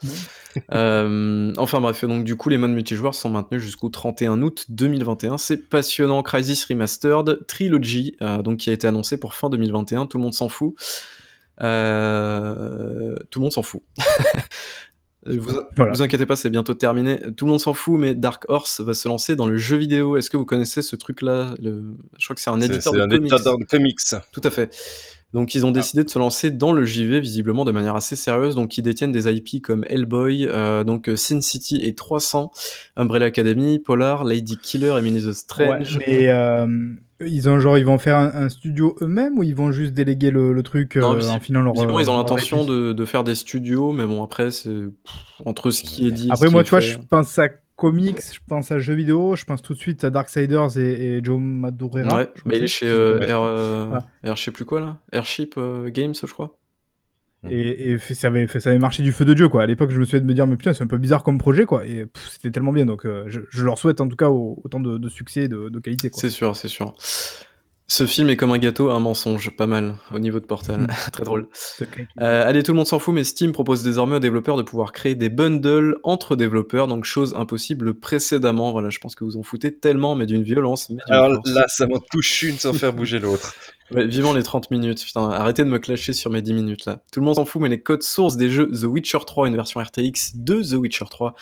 euh, enfin bref, donc du coup les modes multijoueurs sont maintenus jusqu'au 31 août 2021. C'est passionnant. Crisis Remastered Trilogy, euh, donc qui a été annoncé pour fin 2021. Tout le monde s'en fout. Euh, tout le monde s'en fout. Vous, vous inquiétez pas, c'est bientôt terminé. Tout le monde s'en fout, mais Dark Horse va se lancer dans le jeu vidéo. Est-ce que vous connaissez ce truc-là le... Je crois que c'est un éditeur, de,
un comics. éditeur de comics.
Tout à fait. Donc ils ont ah. décidé de se lancer dans le JV visiblement de manière assez sérieuse. Donc ils détiennent des IP comme Hellboy, euh, donc Sin City et 300, Umbrella Academy, Polar, Lady Killer, Emily the Strange.
Ouais, euh, ils ont genre ils vont faire un, studio eux-mêmes ou ils vont juste déléguer le, truc
euh, en filant leur. ils ont l'intention de, de, faire des studios, mais bon après c'est entre ce qui est dit.
Après moi tu vois je pense à comics, je pense à jeux vidéo, je pense tout de suite à Darksiders et, et Joe Madureira.
Ouais, mais il est chez euh, Air, euh, Air, je sais plus quoi là, Airship euh, Games, je crois.
Et, et ça, avait, ça avait marché du feu de Dieu quoi. À l'époque, je me souviens de me dire, mais putain, c'est un peu bizarre comme projet quoi. Et c'était tellement bien, donc je, je, leur souhaite en tout cas autant de, de succès et de, de qualité.
C'est sûr, c'est sûr. Ce film est comme un gâteau, un mensonge, pas mal au niveau de Portal, très drôle. Euh, allez, tout le monde s'en fout, mais Steam propose désormais aux développeurs de pouvoir créer des bundles entre développeurs, donc chose impossible précédemment. Voilà, je pense que vous en foutez tellement, mais d'une violence.
Alors là, ça m'en touche une sans faire bouger l'autre.
vivant les 30 minutes, putain, arrêtez de me clasher sur mes 10 minutes là. Tout le monde s'en fout, mais les codes sources des jeux The Witcher 3, une version RTX de The Witcher 3,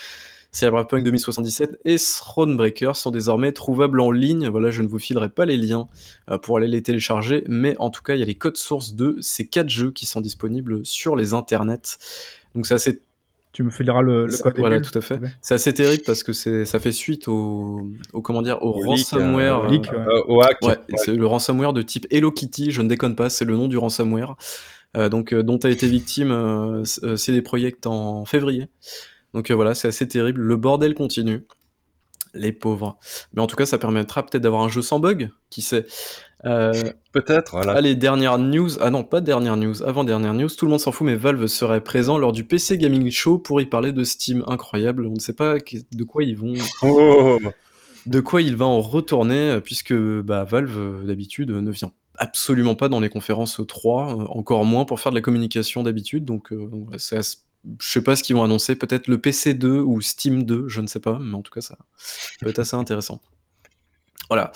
Cyberpunk 2077 et Thronebreaker sont désormais trouvables en ligne. Voilà, je ne vous filerai pas les liens euh, pour aller les télécharger, mais en tout cas, il y a les codes sources de ces quatre jeux qui sont disponibles sur les internets. Donc c'est assez
tu me fileras le, le code.
Voilà, tout à fait. C'est assez terrible parce que ça fait suite au, comment dire, au, ransomware.
Euh,
euh, au hack. Ouais, c'est le ransomware de type Hello Kitty. Je ne déconne pas, c'est le nom du ransomware. donc, dont a été victime CD Projekt en février. Donc euh, voilà, c'est assez terrible. Le bordel continue. Les pauvres. Mais en tout cas, ça permettra peut-être d'avoir un jeu sans bug, qui sait.
Euh, peut-être, voilà.
Allez, dernière news. Ah non, pas dernière news, avant-dernière news. Tout le monde s'en fout, mais Valve serait présent lors du PC Gaming Show pour y parler de Steam. Incroyable. On ne sait pas de quoi ils vont. Oh. De quoi il va en retourner, puisque bah, Valve, d'habitude, ne vient absolument pas dans les conférences 3, euh, encore moins pour faire de la communication d'habitude. Donc, c'est je sais pas ce qu'ils vont annoncer, peut-être le PC2 ou Steam 2, je ne sais pas, mais en tout cas, ça peut être assez intéressant. Voilà.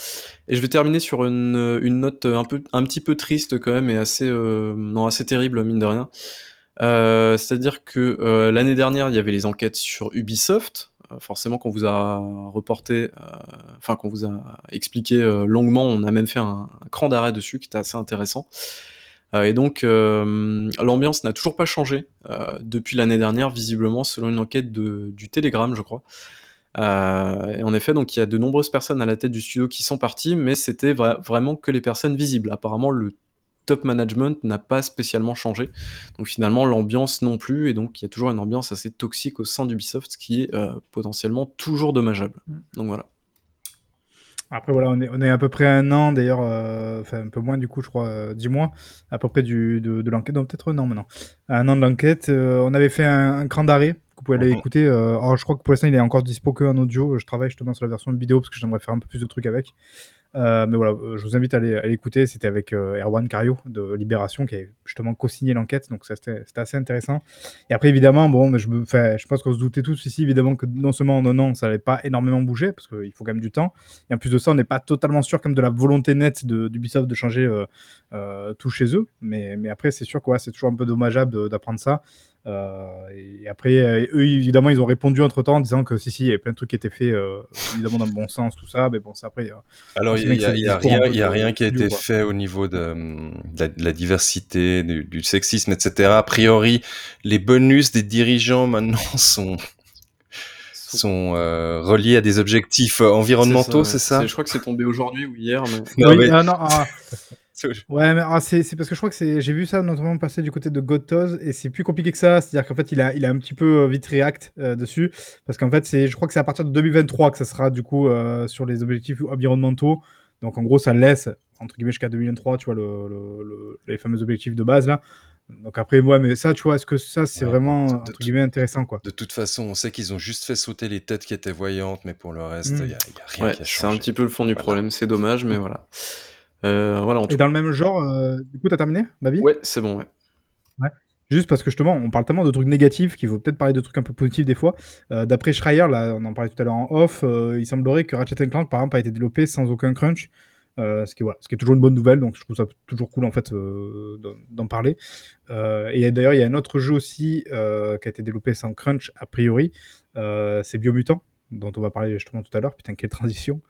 Et je vais terminer sur une, note un, petit peu triste quand même et assez, euh, non, assez terrible, mine de rien. Euh, c'est-à-dire que euh, l'année dernière, il y avait les enquêtes sur Ubisoft. forcément, qu'on vous a reporté, enfin, qu'on vous a expliqué longuement, on a même fait un, un cran d'arrêt dessus qui était assez intéressant. Euh, et donc, euh, l'ambiance n'a toujours pas changé euh, depuis l'année dernière, visiblement, selon une enquête de, du Telegram, je crois. et en effet, donc il y a de nombreuses personnes à la tête du studio qui sont parties, mais c'était vraiment que les personnes visibles. Apparemment, le top management n'a pas spécialement changé. Donc finalement, l'ambiance non plus, et donc il y a toujours une ambiance assez toxique au sein d'Ubisoft, ce qui est potentiellement toujours dommageable. Mm. Donc voilà.
Après, voilà, on est, on est à peu près un an, d'ailleurs, euh, enfin un peu moins du coup, je crois, euh, dix mois, à peu près du, de, de l'enquête, donc peut-être un an maintenant. Un an de l'enquête, euh, on avait fait un, un cran d'arrêt, que vous pouvez aller écouter. alors, je crois que pour l'instant, il est encore dispo que en audio. Je travaille justement sur la version vidéo parce que j'aimerais faire un peu plus de trucs avec. Euh, mais voilà, je vous invite à l'écouter. C'était avec Erwan Cario de Libération qui a justement co-signé l'enquête, donc c'était assez intéressant. Et après, évidemment, bon, je, je pense qu'on se doutait tous ici, évidemment, que non seulement en an, ça n'allait pas énormément bouger, parce qu'il faut quand même du temps. Et en plus de ça, on n'est pas totalement sûr comme de la volonté nette d'Ubisoft de, changer tout chez eux. Mais, après, c'est sûr que c'est toujours un peu dommageable d'apprendre ça. Euh, et après, euh, eux, évidemment, ils ont répondu entre temps en disant que si, si, il y avait plein de trucs qui étaient faits, euh, évidemment, dans le bon sens, tout ça. Mais bon, ça après.
Alors, il n'y a, a, rien, qui a été fait au niveau de, la, diversité, du, sexisme, etc. A priori, les bonus des dirigeants maintenant sont sont reliés à des objectifs environnementaux, c'est ça,
Je crois que c'est tombé aujourd'hui ou hier.
Mais... Non, oui, ah, non, ah. Ouais, mais ah, c'est parce que je crois que c'est. J'ai vu ça notamment passer du côté de Gotoz et c'est plus compliqué que ça. C'est-à-dire qu'en fait, il a, il a un petit peu euh, vite react euh, dessus. Parce qu'en fait, c'est, je crois que c'est à partir de 2023 que ça sera du coup euh, sur les objectifs environnementaux. Donc en gros, ça laisse, entre guillemets, jusqu'à 2023, tu vois, le, les fameux objectifs de base là. Donc après, moi, mais ça, tu vois, est-ce que ça, c'est vraiment, entre guillemets, intéressant, quoi?
De toute façon, on sait qu'ils ont juste fait sauter les têtes qui étaient voyantes, mais pour le reste, il n'y a, a, rien
ouais, qui a changé. C'est un petit peu le fond du problème, c'est dommage, mais voilà.
Euh, voilà, Et dans le même genre, euh, du coup, t'as terminé, Babi
Ouais, c'est bon, ouais.
ouais. Juste parce que justement, on parle tellement de trucs négatifs qu'il faut peut-être parler de trucs un peu positifs des fois. Euh, d'après Schreier, là, on en parlait tout à l'heure en off, il semblerait que Ratchet Clank, par exemple, a été développé sans aucun crunch. ce, qui, voilà, ce qui est toujours une bonne nouvelle, donc je trouve ça toujours cool en fait d'en parler. et d'ailleurs, il y a un autre jeu aussi qui a été développé sans crunch a priori, c'est Biomutant, dont on va parler justement tout à l'heure. Putain, quelle transition.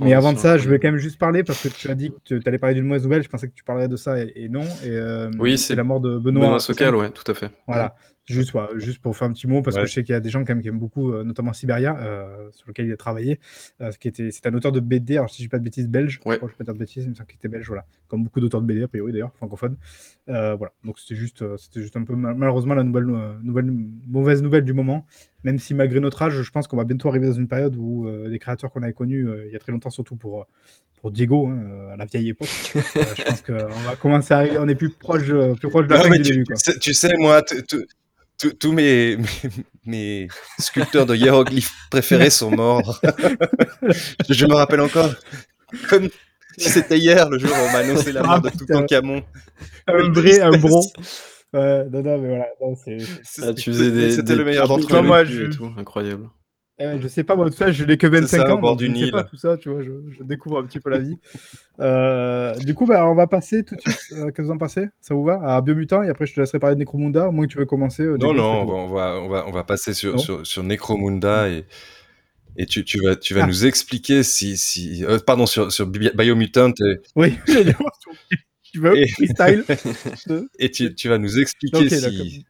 Mais avant de ça, je vais quand même juste parler parce que tu as dit que tu allais parler d'une mauvaise nouvelle. Je pensais que tu parlerais de ça et, non. Et,
euh, oui, c'est
la mort de Benoît. Benoît
Socal, ouais, tout à fait.
Voilà. Juste, juste pour faire un petit mot, parce que je sais qu'il y a des gens quand même qui aiment beaucoup, euh, notamment Siberia, euh, sur lequel il a travaillé. Euh, qui était, c'est un auteur de BD, alors si je ne dis pas de bêtises, belge. Je que je pas de bêtises, il me semble qu'il était belge, voilà. Comme beaucoup d'auteurs de BD, a priori d'ailleurs, francophones. voilà. Donc c'était juste, c'était juste un peu malheureusement la nouvelle, nouvelle, mauvaise nouvelle du moment. Même si malgré notre âge, je pense qu'on va bientôt arriver dans une période où les créateurs qu'on avait connus il y a très longtemps, surtout pour, pour Diego, hein, à la vieille époque, je pense qu'on va commencer à arriver, on est plus proche, plus proche de la fin du début. Quoi.
Tu sais, moi, tous mes, mes, sculpteurs de hiéroglyphes préférés sont morts. je, me rappelle encore, comme si c'était hier, le jour où on m'a annoncé la mort de tout Camon.
Un vrai, un bron. Ouais, non, non, mais voilà.
Ah, tu faisais des,
C'était le meilleur d'entre eux.
Moi, je... tout, incroyable.
Eh je sais pas, moi, tout ça, je n'ai que 25 ans. Bord du pas tout ça, tu vois, je, je, découvre un petit peu la vie. Euh, du coup, bah, on va passer tout de suite. Euh, Qu'est-ce que vous en pensez? Ça vous va? À Biomutant, et après, je te laisserai parler de Necromunda, au moins tu veux commencer. Euh,
non, non, on va, on, va, on va passer sur, sur, sur, Necromunda et, et tu, tu vas, tu vas ah. nous expliquer si. si euh, pardon, sur, sur Biomutant. Et...
Oui, tu veux, et... freestyle.
et tu, tu, vas nous expliquer okay, si,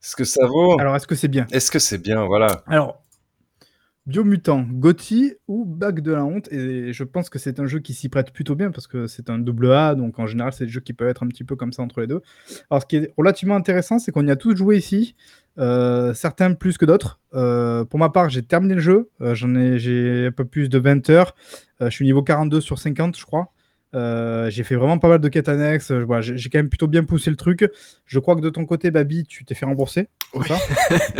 ce que ça vaut.
Alors, est-ce que c'est bien?
Est-ce que c'est bien Voilà.
Alors, Biomutant, Gotti ou Bac de la honte et je pense que c'est un jeu qui s'y prête plutôt bien parce que c'est un double A donc en général c'est des jeux qui peuvent être un petit peu comme ça entre les deux. Alors ce qui est relativement intéressant c'est qu'on y a tous joué ici, euh, certains plus que d'autres. Euh, pour ma part j'ai terminé le jeu, euh, j'en ai j'ai un peu plus de 20 heures, je suis niveau 42 sur 50 je crois. Euh, j'ai fait vraiment pas mal de quêtes annexes. Voilà, j'ai quand même plutôt bien poussé le truc. Je crois que de ton côté, Babi, tu t'es fait rembourser.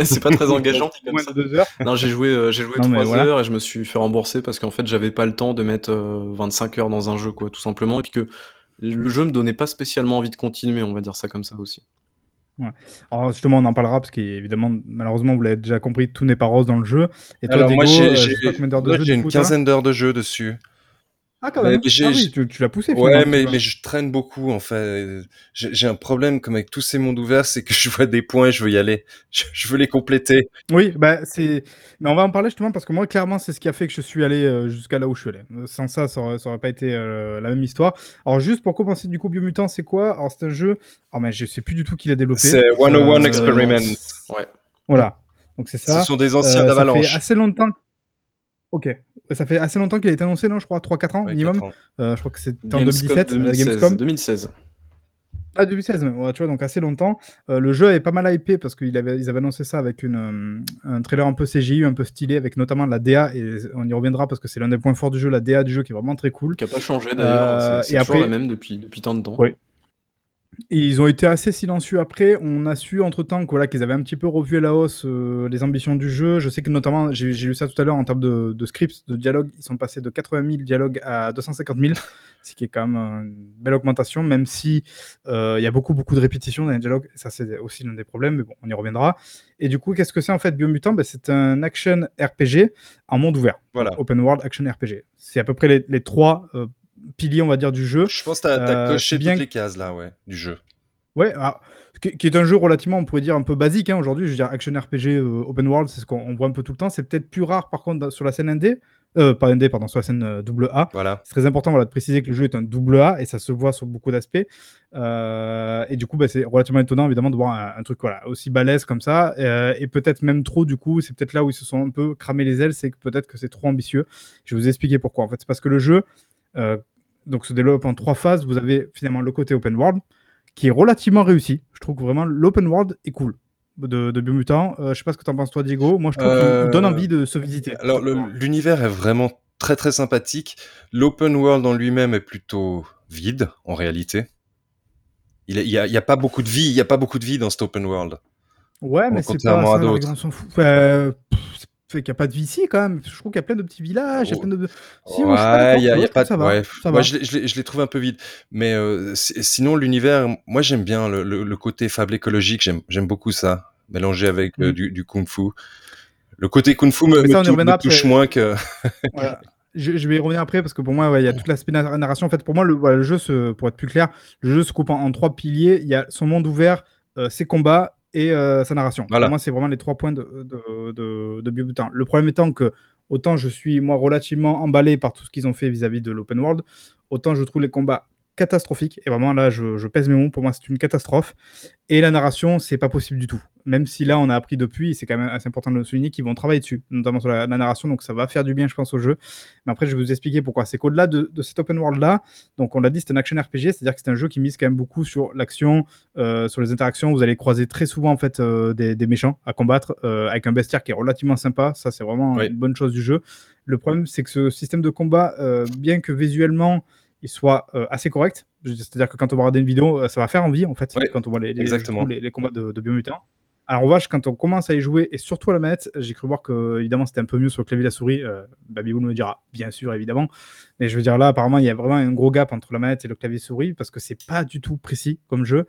C'est pas très engageant. Deux heures. Non, j'ai joué, euh, j'ai joué 3 heures et je me suis fait rembourser parce qu'en fait, j'avais pas le temps de mettre 25 euh, heures dans un jeu, quoi, tout simplement. Et puis que le jeu me donnait pas spécialement envie de continuer, on va dire ça comme ça aussi.
Ouais. Alors justement, on en parlera parce qu'évidemment, malheureusement, vous l'avez déjà compris, tout n'est pas rose dans le jeu.
Et toi, Alors, moi, j'ai une quinzaine d'heures de jeu dessus.
Ah, quand même. Ah oui, tu, l'as poussé.
Ouais, mais, mais je traîne beaucoup, en fait. J'ai un problème, comme avec tous ces mondes ouverts, c'est que je vois des points et je veux y aller. Je, veux les compléter.
Oui, bah, c'est. Mais on va en parler justement parce que moi, clairement, c'est ce qui a fait que je suis allé euh, jusqu'à là où je suis allé. Sans ça, ça aurait, pas été euh, la même histoire. Alors, juste pour commencer, du coup, Biomutant, c'est quoi? Alors, c'est un jeu. Oh, mais je sais plus du tout qui l'a développé.
C'est 101 euh, Experiment.
Ouais.
Voilà. Donc, c'est ça.
Ce sont des anciens d'Avalanche.
Ça fait assez longtemps. Ok. Ça fait assez longtemps qu'il a été annoncé, non Je crois 3-4 ans minimum. Euh, je crois que c'était en 2017, 2016, Gamescom.
2016.
Ah, 2016, ouais, tu vois, donc assez longtemps. Euh, le jeu est pas mal hypé parce qu'ils avaient, ils avaient annoncé ça avec une, euh, un trailer un peu CGI, un peu stylé, avec notamment la DA, et on y reviendra parce que c'est l'un des points forts du jeu, la DA du jeu qui est vraiment très cool.
Qui n'a pas changé d'ailleurs, c'est toujours la même depuis, depuis tant de temps.
Oui. Ils ont été assez silencieux après. On a su entre-temps voilà, qu'ils avaient un petit peu revu à la hausse euh, les ambitions du jeu. Je sais que notamment, j'ai lu ça tout à l'heure en termes de, scripts, de dialogue, ils sont passés de 80 000 dialogues à 250 000, ce qui est quand même une belle augmentation, même si euh, il y a beaucoup, beaucoup de répétitions dans les dialogues. Ça, c'est aussi l'un des problèmes, mais bon, on y reviendra. Et du coup, qu'est-ce que c'est en fait Biomutant? Ben, C'est un action RPG en monde ouvert.
Voilà.
Open World Action RPG. C'est à peu près les, les trois euh, pilier, on va dire, du jeu.
Je pense que tu as, coché bien... toutes les cases là, ouais, du jeu.
Ouais, ah, qui, est un jeu relativement, on pourrait dire, un peu basique hein, aujourd'hui. Je veux dire, action RPG euh, open world, c'est ce qu'on voit un peu tout le temps. C'est peut-être plus rare, par contre, sur la scène ND. Euh, pas ND, pardon, sur la scène euh, double A.
Voilà.
C'est très important voilà, de préciser que le jeu est un double A et ça se voit sur beaucoup d'aspects. et du coup, bah, c'est relativement étonnant, évidemment, de voir un, truc voilà, aussi balèze comme ça. et peut-être même trop, du coup, c'est peut-être là où ils se sont un peu cramés les ailes, c'est que peut-être que c'est trop ambitieux. Je vais vous expliquer pourquoi. En fait, c'est parce que le jeu, donc se développe en trois phases. Vous avez finalement le côté open world qui est relativement réussi. Je trouve que vraiment l'open world est cool de, de Biomutant. Euh, je sais pas ce que tu en penses toi, Diego. Moi, je trouve qu'il donne envie de se visiter.
Alors, l'univers est vraiment très très sympathique. L'open world en lui-même est plutôt vide en réalité. Il n'y a, a, pas beaucoup de vie. Il y a pas beaucoup de vie dans cet open world.
Ouais, mais c'est pas à d'autres. Euh, fait qu'il n'y a pas de vie ici quand même. Je trouve qu'il y a plein de petits villages. Il y a plein de...
Si, ouais, y a, pas de. Ça va, moi, je l'ai trouvé un peu vide. Mais euh, sinon, l'univers, moi, j'aime bien le, le, côté fable écologique. J'aime beaucoup ça, mélangé avec euh, mm. du, du kung-fu. Le côté kung-fu me, me, touche moins que.
voilà. Je, vais y revenir après parce que pour moi, il y a toute l'aspect narration. En fait, pour moi, le, le jeu, se, pour être plus clair, le jeu se coupe en, trois piliers. Il y a son monde ouvert, euh, ses combats et euh, sa narration. Pour moi, c'est vraiment les trois points de, de, de, de Le problème étant que, autant je suis, moi, relativement emballé par tout ce qu'ils ont fait vis-à-vis de l'open world, autant je trouve les combats catastrophique. Et vraiment, là, je, pèse mes mots. Pour moi, c'est une catastrophe. Et la narration, c'est pas possible du tout. Même si là, on a appris depuis, c'est quand même assez important de le souligner, qu'ils vont travailler dessus, notamment sur la, narration. Donc, ça va faire du bien, je pense, au jeu. Mais après, je vais vous expliquer pourquoi. C'est qu'au-delà de, cet open world-là, donc on l'a dit, c'est un action RPG, c'est-à-dire que c'est un jeu qui mise quand même beaucoup sur l'action, euh, sur les interactions. Vous allez croiser très souvent, en fait, euh, des, méchants à combattre euh, avec un bestiaire qui est relativement sympa. Ça, c'est vraiment une bonne chose du jeu. Le problème, c'est que ce système de combat, bien que visuellement, il soit euh, assez correct. C'est-à-dire que quand on va regarder une vidéo, euh, ça va faire envie en fait, quand on voit les, les, combats de, de biomutants. Alors en revanche, quand on commence à y jouer, et surtout à la manette, j'ai cru voir que évidemment c'était un peu mieux sur le clavier et la souris. Euh, Babybou nous dira, bien sûr, évidemment. Mais je veux dire là, apparemment, il y a vraiment un gros gap entre la manette et le clavier souris parce que c'est pas du tout précis comme jeu.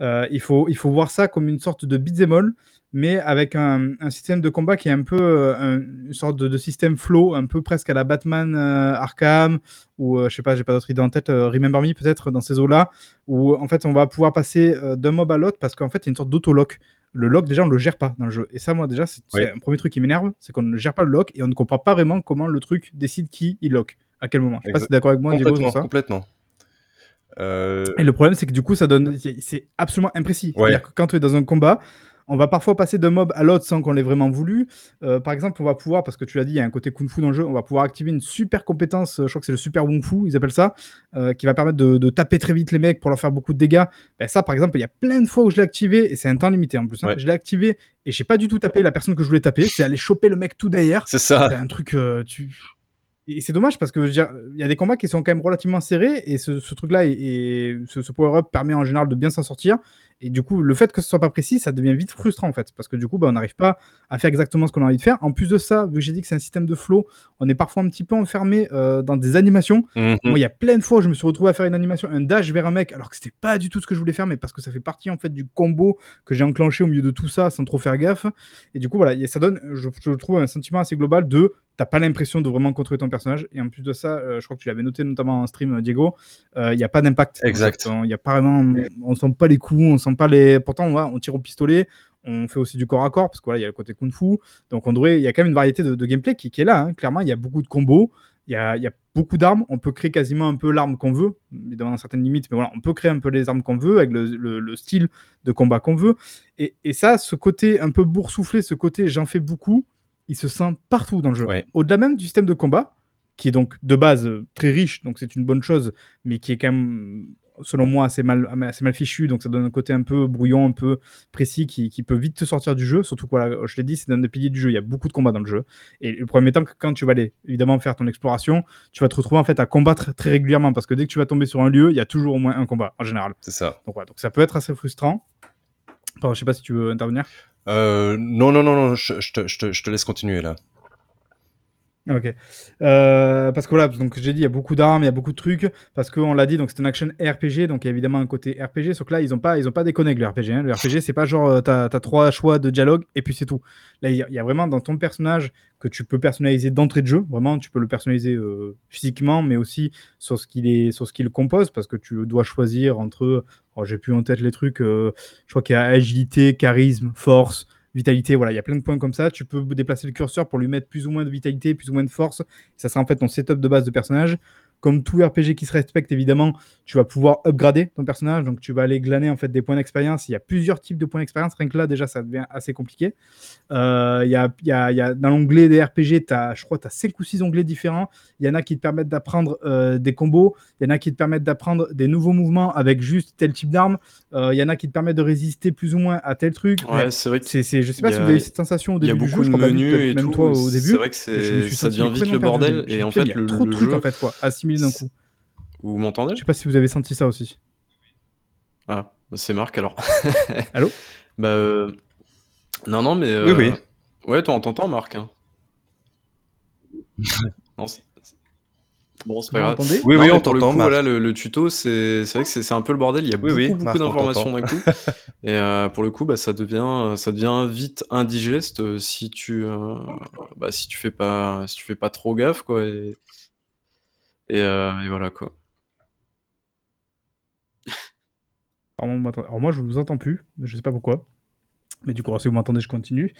Euh, il, faut, il faut voir ça comme une sorte de beat'em all mais avec un, système de combat qui est un peu euh, une sorte de, système flow, un peu presque à la Batman euh, Arkham, ou euh, je sais pas, j'ai pas d'autre idée en tête, Remember Me peut-être dans ces eaux-là, où en fait on va pouvoir passer d'un mob à l'autre parce qu'en fait il y a une sorte d'auto-lock. Le lock, déjà, on le gère pas dans le jeu. Et ça, moi, déjà, c'est un premier truc qui m'énerve, c'est qu'on ne gère pas le lock et on ne comprend pas vraiment comment le truc décide qui il lock, à quel moment. Je sais pas si tu es d'accord avec moi, Diego, sur ça.
Complètement.
Et le problème, c'est que du coup, ça donne. C'est absolument imprécis. C'est-à-dire que quand tu es dans un combat, on va parfois passer d'un mob à l'autre sans qu'on l'ait vraiment voulu. Euh, par exemple, on va pouvoir, parce que tu l'as dit, il y a un côté kung fu dans le jeu, on va pouvoir activer une super compétence, euh, je crois que c'est le super wung fu, ils appellent ça, euh, qui va permettre de, taper très vite les mecs pour leur faire beaucoup de dégâts. Ben, ça, par exemple, il y a plein de fois où je l'ai activé, et c'est un temps limité en plus. Hein. Je l'ai activé et j'ai pas du tout tapé la personne que je voulais taper, c'est aller choper le mec tout derrière.
C'est ça.
C'est un truc, tu et c'est dommage parce que il y a des combats qui sont quand même relativement serrés et ce, truc-là et, ce, ce power-up permet en général de bien s'en sortir. Et du coup, le fait que ce soit pas précis, ça devient vite frustrant en fait, parce que du coup, bah, on n'arrive pas à faire exactement ce qu'on a envie de faire. En plus de ça, vu que j'ai dit que c'est un système de flow, on est parfois un petit peu enfermé euh, dans des animations. Mhm. Moi, il y a plein de fois où je me suis retrouvé à faire une animation, un dash vers un mec, alors que c'était pas du tout ce que je voulais faire, mais parce que ça fait partie en fait du combo que j'ai enclenché au milieu de tout ça sans trop faire gaffe. Et du coup, voilà, ça donne, je, je trouve, un sentiment assez global de t'as pas l'impression de vraiment contrôler ton personnage. Et en plus de ça, euh, je crois que tu l'avais noté notamment en stream, Diego, il n'y a pas d'impact.
Exact.
Il y a pas vraiment, on sent pas les coups, on sent pas les. Pourtant, on, on tire au pistolet, on fait aussi du corps à corps parce qu'il voilà, y a le côté kung fu. Donc, on devrait, il y a quand même une variété de, gameplay qui, est là. Hein. Clairement, il y a beaucoup de combos. Il y a, y a, beaucoup d'armes. On peut créer quasiment un peu l'arme qu'on veut, dans certaines limites, mais voilà, on peut créer un peu les armes qu'on veut avec le, le, style de combat qu'on veut. Et, et, ça, ce côté un peu boursouflé, ce côté j'en fais beaucoup, il se sent partout dans le jeu. Au-delà même du système de combat, qui est donc de base euh, très riche, donc c'est une bonne chose, mais qui est quand même selon moi, assez mal, assez mal fichu. Donc, ça donne un côté un peu brouillon, un peu précis qui, peut vite te sortir du jeu. Surtout, voilà, je l'ai dit, c'est un des piliers du jeu. Il y a beaucoup de combats dans le jeu. Et le premier temps, quand tu vas aller évidemment faire ton exploration, tu vas te retrouver en fait à combattre très régulièrement parce que dès que tu vas tomber sur un lieu, il y a toujours au moins un combat en général.
C'est ça.
Donc, donc ça peut être assez frustrant. Je je sais pas si tu veux intervenir.
Euh, non, non, non, non, je, te, je, te, je te laisse continuer là.
Ok. Euh, parce que voilà, donc j'ai dit, il y a beaucoup d'armes, il y a beaucoup de trucs, parce qu'on l'a dit, donc c'est une action RPG, donc il y a évidemment un côté RPG, sauf que là, ils n'ont pas, ils ont pas déconné avec le RPG. Hein. Le RPG, c'est pas genre, euh, tu as, trois choix de dialogue et puis c'est tout. Là, il y, a vraiment dans ton personnage que tu peux personnaliser d'entrée de jeu, vraiment, tu peux le personnaliser euh, physiquement, mais aussi sur ce qu'il est, sur ce qu'il compose, parce que tu dois choisir entre, oh, j'ai plus en tête les trucs, je crois qu'il y a agilité, charisme, force vitalité, voilà, il y a plein de points comme ça. Tu peux déplacer le curseur pour lui mettre plus ou moins de vitalité, plus ou moins de force. Ça sera en fait ton setup de base de personnage comme tout RPG qui se respecte, évidemment, tu vas pouvoir upgrader ton personnage. Donc, tu vas aller glaner en fait des points d'expérience. Il y a plusieurs types de points d'expérience. Rien que là, déjà, ça devient assez compliqué. Euh, il, y a, il, y a, il y a, dans l'onglet des RPG, as, je crois tu as 5 ou 6 onglets différents. Il y en a qui te permettent d'apprendre euh, des combos. Il y en a qui te permettent d'apprendre des nouveaux mouvements avec juste tel type d'arme. Euh, il y en a qui te permettent de résister plus ou moins à tel truc.
Ouais, c'est vrai que
c'est, je sais pas si vous avez cette sensation au début.
Il y a beaucoup
de
menus et même toi au début. C'est vrai que ça devient vite le bordel. Et en fait,
il y a trop de trucs en fait, quoi, d'un coup.
Vous m'entendez?
Je sais pas si vous avez senti ça aussi.
Ah, bah, c'est Marc alors.
Allô?
Bah euh, non non mais
Oui oui.
Euh, ouais, toi on t'entend Marc. Hein. non, Bon, c'est pas grave.
Oui, oui, on t'entend.
Voilà, le, tuto, c'est vrai que c'est un peu le bordel. Il y a beaucoup, beaucoup d'informations d'un coup. Et euh, pour le coup, bah, ça, devient, ça devient vite indigeste si tu, bah, si tu fais pas, si tu fais pas trop gaffe, quoi. Et, et, et voilà, quoi.
Alors moi, je vous entends plus, je sais pas pourquoi. Mais du coup, si vous m'entendez, je continue.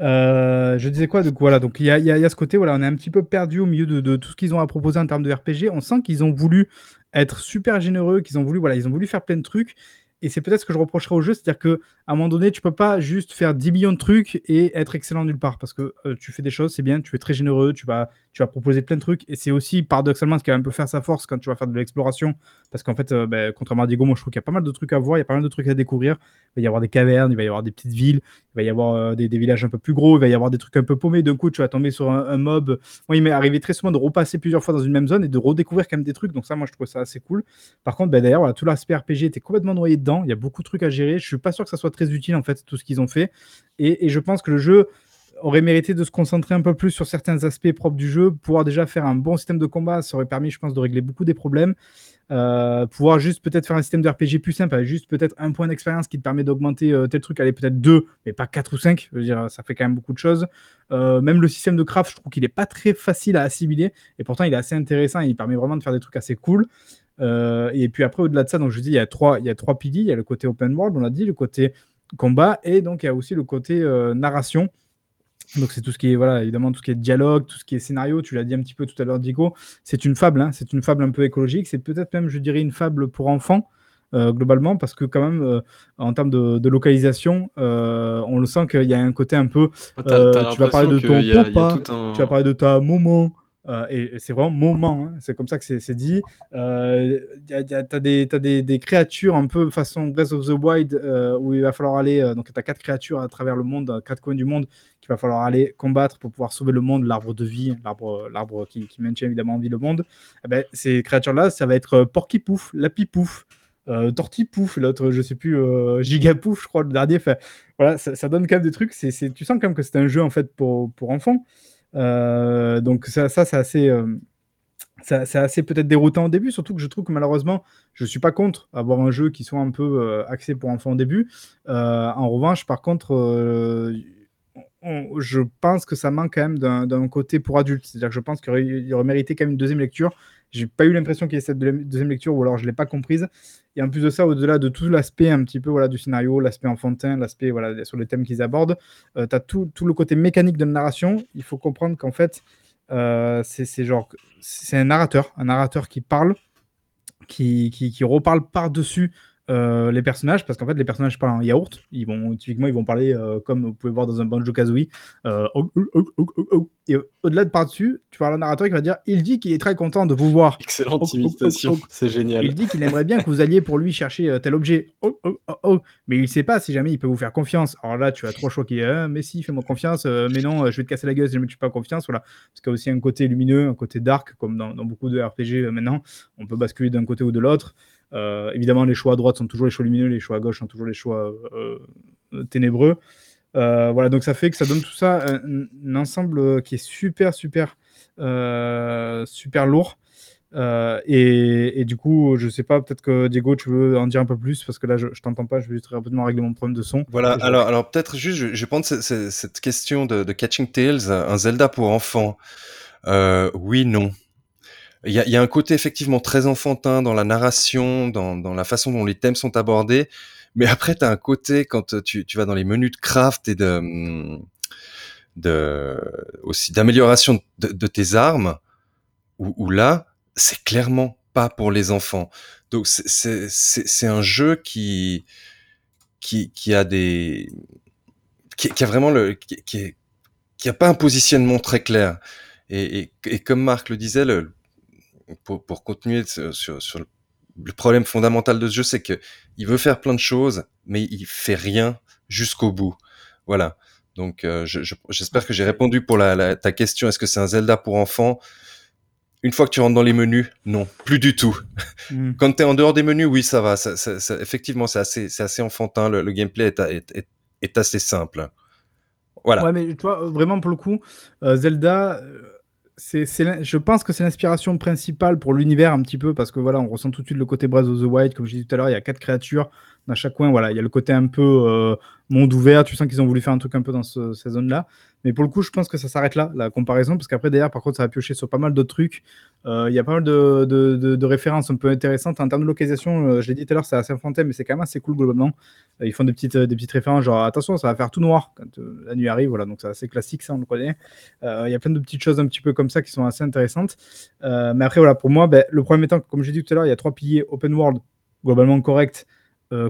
Euh, je disais quoi Donc voilà, donc il y a, ce côté, voilà, on est un petit peu perdu au milieu de, tout ce qu'ils ont à proposer en termes de RPG. On sent qu'ils ont voulu être super généreux, qu'ils ont voulu, voilà, ils ont voulu faire plein de trucs. Et c'est peut-être ce que je reprocherai au jeu, c'est-à-dire qu'à un moment donné, tu peux pas juste faire 10 millions de trucs et être excellent nulle part. Parce que euh, tu fais des choses, c'est bien, tu es très généreux, tu vas, tu vas proposer plein de trucs. Et c'est aussi paradoxalement ce qui va un peu faire sa force quand tu vas faire de l'exploration. Parce qu'en fait, euh, ben, contrairement à Diego, moi je trouve qu'il y a pas mal de trucs à voir, il y a pas mal de trucs à découvrir. Il va y avoir des cavernes, il va y avoir des petites villes, il va y avoir euh, des, villages un peu plus gros, il va y avoir des trucs un peu paumés. D'un coup, tu vas tomber sur un, mob. Il m'est arrivé très souvent de repasser plusieurs fois dans une même zone et de redécouvrir quand même des trucs. Donc, ça, moi, je trouve ça assez cool. Par contre, ben, d'ailleurs, voilà, tout l'aspect RPG était complètement noyé dedans. Il y a beaucoup de trucs à gérer. Je suis pas sûr que ça soit très utile, en fait, tout ce qu'ils ont fait. Et je pense que le jeu aurait mérité de se concentrer un peu plus sur certains aspects propres du jeu. Pouvoir déjà faire un bon système de combat, ça aurait permis, je pense, de régler beaucoup des problèmes. Euh, pouvoir juste peut-être faire un système de RPG plus simple avec juste peut-être un point d'expérience qui te permet d'augmenter euh, tel truc, aller peut-être deux, mais pas quatre ou cinq. Je veux dire, ça fait quand même beaucoup de choses. Euh, même le système de craft, je trouve qu'il est pas très facile à assimiler et pourtant il est assez intéressant et il permet vraiment de faire des trucs assez cool. et puis après, au-delà de ça, donc je dis, il y a trois, il y a trois piliers. Il y a le côté open world, on l'a dit, le côté combat et donc il y a aussi le côté narration donc c'est tout ce qui est, voilà, évidemment, tout ce qui est dialogue, tout ce qui est scénario, tu l'as dit un petit peu tout à l'heure, Diego, c'est une fable, hein, c'est une fable un peu écologique, c'est peut-être même, je dirais, une fable pour enfants, euh, globalement, parce que quand même, euh, en termes de, localisation, euh, on le sent qu'il y a un côté un peu... tu vas parler de ton papa, tu vas parler de ta maman, euh, et, c'est vraiment moment, hein. c'est comme ça que c'est dit. Euh, tu as, des, créatures un peu façon Breath of the Wild euh, où il va falloir aller. donc, tu as quatre créatures à travers le monde, quatre coins du monde qu'il va falloir aller combattre pour pouvoir sauver le monde, l'arbre de vie, l'arbre qui, maintient évidemment en vie le monde. Eh ben, ces créatures-là, ça va être Porky Pouf, Lapi Pouf. Euh, Tortipouf, l'autre, je sais plus, Gigapouf, je crois, le dernier. voilà, ça, donne quand même des trucs. c'est tu sens quand même que c'est un jeu en fait pour enfants. Euh, donc ça, ça c'est assez, euh, c'est assez peut-être déroutant au début, surtout que je trouve que malheureusement, je suis pas contre avoir un jeu qui soit un peu euh, axé pour enfants au début. en revanche, par contre, je pense que ça manque quand même d'un côté pour adultes. C'est-à-dire que je pense qu'il aurait mérité quand même une deuxième lecture. J'ai pas eu l'impression qu'il y ait cette deuxième lecture, ou alors je l'ai pas comprise. Et en plus de ça, au-delà de tout l'aspect un petit peu voilà, du scénario, l'aspect enfantin, l'aspect voilà, sur les thèmes qu'ils abordent, euh, tu as tout, tout, le côté mécanique de la narration. Il faut comprendre qu'en fait, euh, c'est genre c'est un narrateur, un narrateur qui parle, qui, qui, qui reparle par-dessus euh, les personnages, parce qu'en fait, les personnages parlent en yaourt. Ils vont, typiquement, ils vont parler euh, comme vous pouvez voir dans un Banjo Kazooie. Euh, oh, oh, oh, et au-delà de par-dessus, tu vois le narrateur qui va dire il dit qu'il est très content de vous voir.
Excellente imitation, c'est génial.
Il dit qu'il aimerait bien que vous alliez pour lui chercher tel objet. Mais il ne sait pas si jamais il peut vous faire confiance. Alors là, tu as trois choix qui est mais si, fais-moi confiance. mais non, je vais te casser la gueule si jamais tu fais pas confiance. Voilà. Parce qu'il y a aussi un côté lumineux, un côté dark, comme dans, dans beaucoup de RPG maintenant. On peut basculer d'un côté ou de l'autre. Euh, évidemment, les choix à droite sont toujours les choix lumineux, les choix à gauche sont toujours les choix euh, euh, ténébreux. voilà, donc ça fait que ça donne tout ça un, ensemble qui est super, super, super lourd. et, du coup, je sais pas, peut-être que Diego, tu veux en dire un peu plus parce que là, je, je t'entends pas. Je vais juste rapidement régler mon problème de son.
Voilà. Alors, alors peut-être juste, je, je vais prendre cette, question de, de, Catching Tales, un Zelda pour enfants. oui, non. Il y a, y a, un côté effectivement très enfantin dans la narration, dans, dans la façon dont les thèmes sont abordés. Mais après, tu as un côté quand tu, tu, vas dans les menus de craft et de, de aussi d'amélioration de, de, tes armes, où, où là, c'est clairement pas pour les enfants. Donc c'est un jeu qui, qui, qui a des qui, qui a vraiment le qui, qui, qui a pas un positionnement très clair. Et, et, et comme Marc le disait, le, pour, pour continuer sur, sur, le problème fondamental de ce jeu, c'est que il veut faire plein de choses, mais il fait rien jusqu'au bout. Voilà. Donc, euh, j'espère que j'ai répondu pour la, ta question. Est-ce que c'est un Zelda pour enfants? Une fois que tu rentres dans les menus, non, plus du tout. Hmm. Quand tu es en dehors des menus, oui, ça va. Ça, ça, effectivement, c'est assez, assez enfantin. Le, gameplay est, est, est, assez simple. Voilà.
Ouais, mais tu vois, vraiment pour le coup, euh, Zelda. Euh, c'est, je pense que c'est l'inspiration principale pour l'univers un petit peu parce que voilà, on ressent tout de suite le côté Breath of the Wild, comme je disais tout à l'heure, il y a quatre créatures dans chaque coin. Voilà, il y a le côté un peu euh, monde ouvert. Tu sens qu'ils ont voulu faire un truc un peu dans ce, ces zones-là. Mais pour le coup, je pense que ça s'arrête là, la comparaison, parce qu'après, derrière, par contre, ça va piocher sur pas mal d'autres trucs. Euh, il y a pas mal de, références un peu intéressantes. En termes de localisation, euh, je l'ai dit tout à l'heure, c'est assez enfantin, mais c'est quand même assez cool globalement. ils font des petites, des petites références, genre attention, ça va faire tout noir quand la nuit arrive. Voilà, donc c'est assez classique, ça, on le connaît. Il y a plein de petites choses un petit peu comme ça qui sont assez intéressantes. mais après, voilà, pour moi, ben, le premier temps, comme j'ai dit tout à l'heure, il y a trois piliers open world, globalement correct,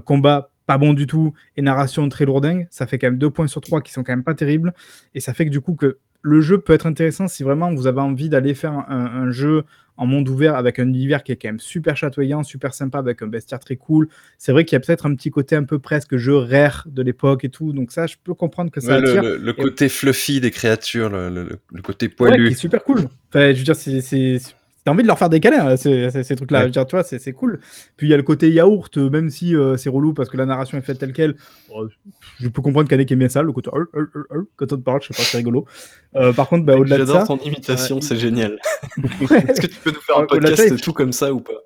combat pas bon du tout et narration très lourdingue, ça fait quand même deux points sur trois qui sont quand même pas terribles. Et ça fait que du coup que le jeu peut être intéressant si vraiment vous avez envie d'aller faire un, jeu en monde ouvert avec un univers qui est quand même super chatoyant, super sympa, avec un bestiaire très cool. C'est vrai qu'il y a peut-être un petit côté un peu presque jeu rare de l'époque et tout. Donc ça, je peux comprendre que ça attire.
Le, côté fluffy des créatures, le, côté poilu.
Ouais, qui est super cool. Enfin, je veux dire, c'est T'as envie de leur faire des câlins, hein, ces, ces, trucs-là. Tu vois, c'est cool. Puis il y a le côté yaourt, euh, même si euh, c'est relou parce que la narration est faite telle qu'elle. Oh, je peux comprendre qu'Annick aimait ça, le côté quand on te parle, je sais pas, c'est rigolo. Euh, par contre, bah, au-delà de ça.
J'adore ton imitation, c'est génial. Est-ce que tu peux nous faire un podcast tout comme ça ou pas?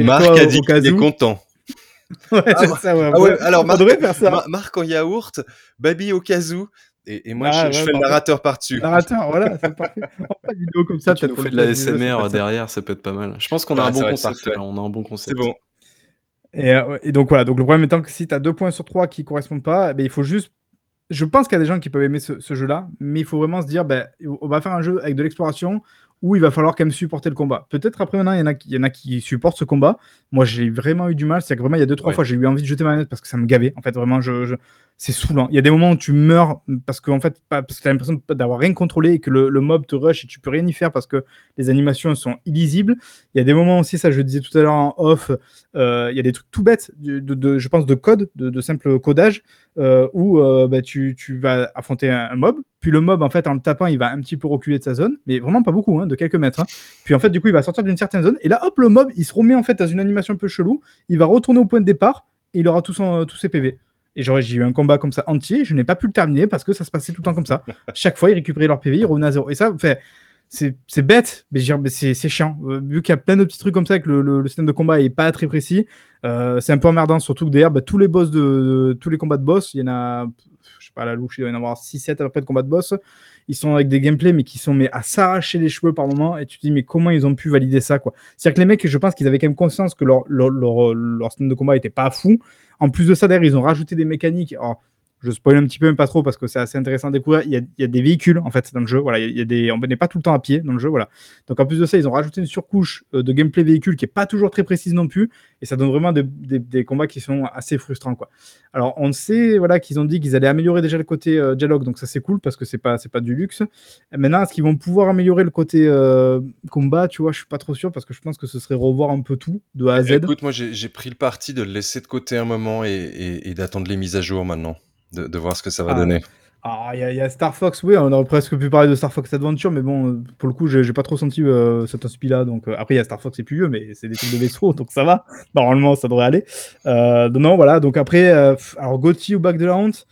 Marc a dit qu'il est content.
Ouais, ah, ça, ouais.
Ah ouais, alors, Marc, faire ça. Marc en yaourt, Baby au casou, et, moi, ah, je, fais le narrateur par-dessus.
Narrateur, voilà, c'est parfait.
On une vidéo comme ça. Tu nous fais de la SMR derrière, ça peut être pas mal. Je pense qu'on a, un bon concept. On a un bon concept.
C'est bon.
Euh, et, donc voilà, donc le problème étant que si tu as deux points sur trois qui correspondent pas, ben, il faut juste. Je pense qu'il y a des gens qui peuvent aimer ce, jeu-là, mais il faut vraiment se dire, ben, on va faire un jeu avec de l'exploration où il va falloir quand même supporter le combat. Peut-être après maintenant, il y, en a, il y en a qui supportent ce combat. Moi, j'ai vraiment eu du mal. C'est que vraiment, il y a deux, trois fois, j'ai eu envie de jeter ma manette parce que ça me gavait. En fait, vraiment, je, c'est saoulant. Il y a des moments où tu meurs parce que, en fait, parce que tu as l'impression d'avoir rien contrôlé et que le, mob te rush et tu peux rien y faire parce que les animations sont illisibles. Il y a des moments aussi, ça je le disais tout à l'heure en off, euh, il y a des trucs tout bêtes, de, je pense, de code, de, simple codage, euh, où euh, bah, tu, vas affronter un, mob, puis le mob, en fait, en le tapant, il va un petit peu reculer de sa zone, mais vraiment pas beaucoup, hein, de quelques mètres. Hein. Puis en fait, du coup, il va sortir d'une certaine zone, et là, hop, le mob, il se remet en fait dans une animation un peu chelou, il va retourner au point de départ, et il aura tous ses PV. Et j'ai eu un combat comme ça entier, je n'ai pas pu le terminer parce que ça se passait tout le temps comme ça. Chaque fois, ils récupéraient leur PV, ils revenaient à zéro. Et ça, fait, c'est bête, mais c'est chiant. Euh, vu qu'il y a plein de petits trucs comme ça, que le, système de combat est pas très précis, euh, c'est un peu emmerdant, surtout que d'ailleurs, bah, tous les boss de, tous les combats de boss, il y en a, sais pas, la louche, il doit y en avoir 6-7 à peu près de combats de boss. Ils sont avec des gameplays, mais qui sont mais à s'arracher les cheveux par moment. Et tu te dis, mais comment ils ont pu valider ça, quoi? C'est-à-dire que les mecs, je pense qu'ils avaient quand même conscience que leur, leur, de combat était pas fou. En plus de ça, d'ailleurs, ils ont rajouté des mécaniques. Je spoil un petit peu, mais pas trop, parce que c'est assez intéressant à découvrir. Il y, a, des véhicules, en fait, dans le jeu. Voilà, il y a des... On n'est pas tout le temps à pied dans le jeu. Voilà. Donc, en plus de ça, ils ont rajouté une surcouche euh, de gameplay véhicule qui n'est pas toujours très précise non plus. Et ça donne vraiment des, combats qui sont assez frustrants. Quoi. Alors, on sait voilà, qu'ils ont dit qu'ils allaient améliorer déjà le côté euh, dialogue. Donc, ça, c'est cool, parce que c'est pas, pas du luxe. maintenant, est-ce qu'ils vont pouvoir améliorer le côté euh, combat Tu vois, je suis pas trop sûr, parce que je pense que ce serait revoir un peu tout de A à Z.
Écoute, moi, j'ai pris le parti de le laisser de côté un moment et, et d'attendre les mises à jour maintenant de, voir ce que ça va ah, donner.
Ah, il y, a Star Fox, oui, on aurait presque pu parler de Star Fox Adventure, mais bon, pour le coup, j'ai pas trop senti euh, cet aspect-là. Donc, euh, après, il y a Star Fox, c'est plus vieux, mais c'est des trucs de vaisseau, donc ça va. Normalement, ça devrait aller. Euh, non, voilà. Donc après, alors Gauthier ou Back de la Honte,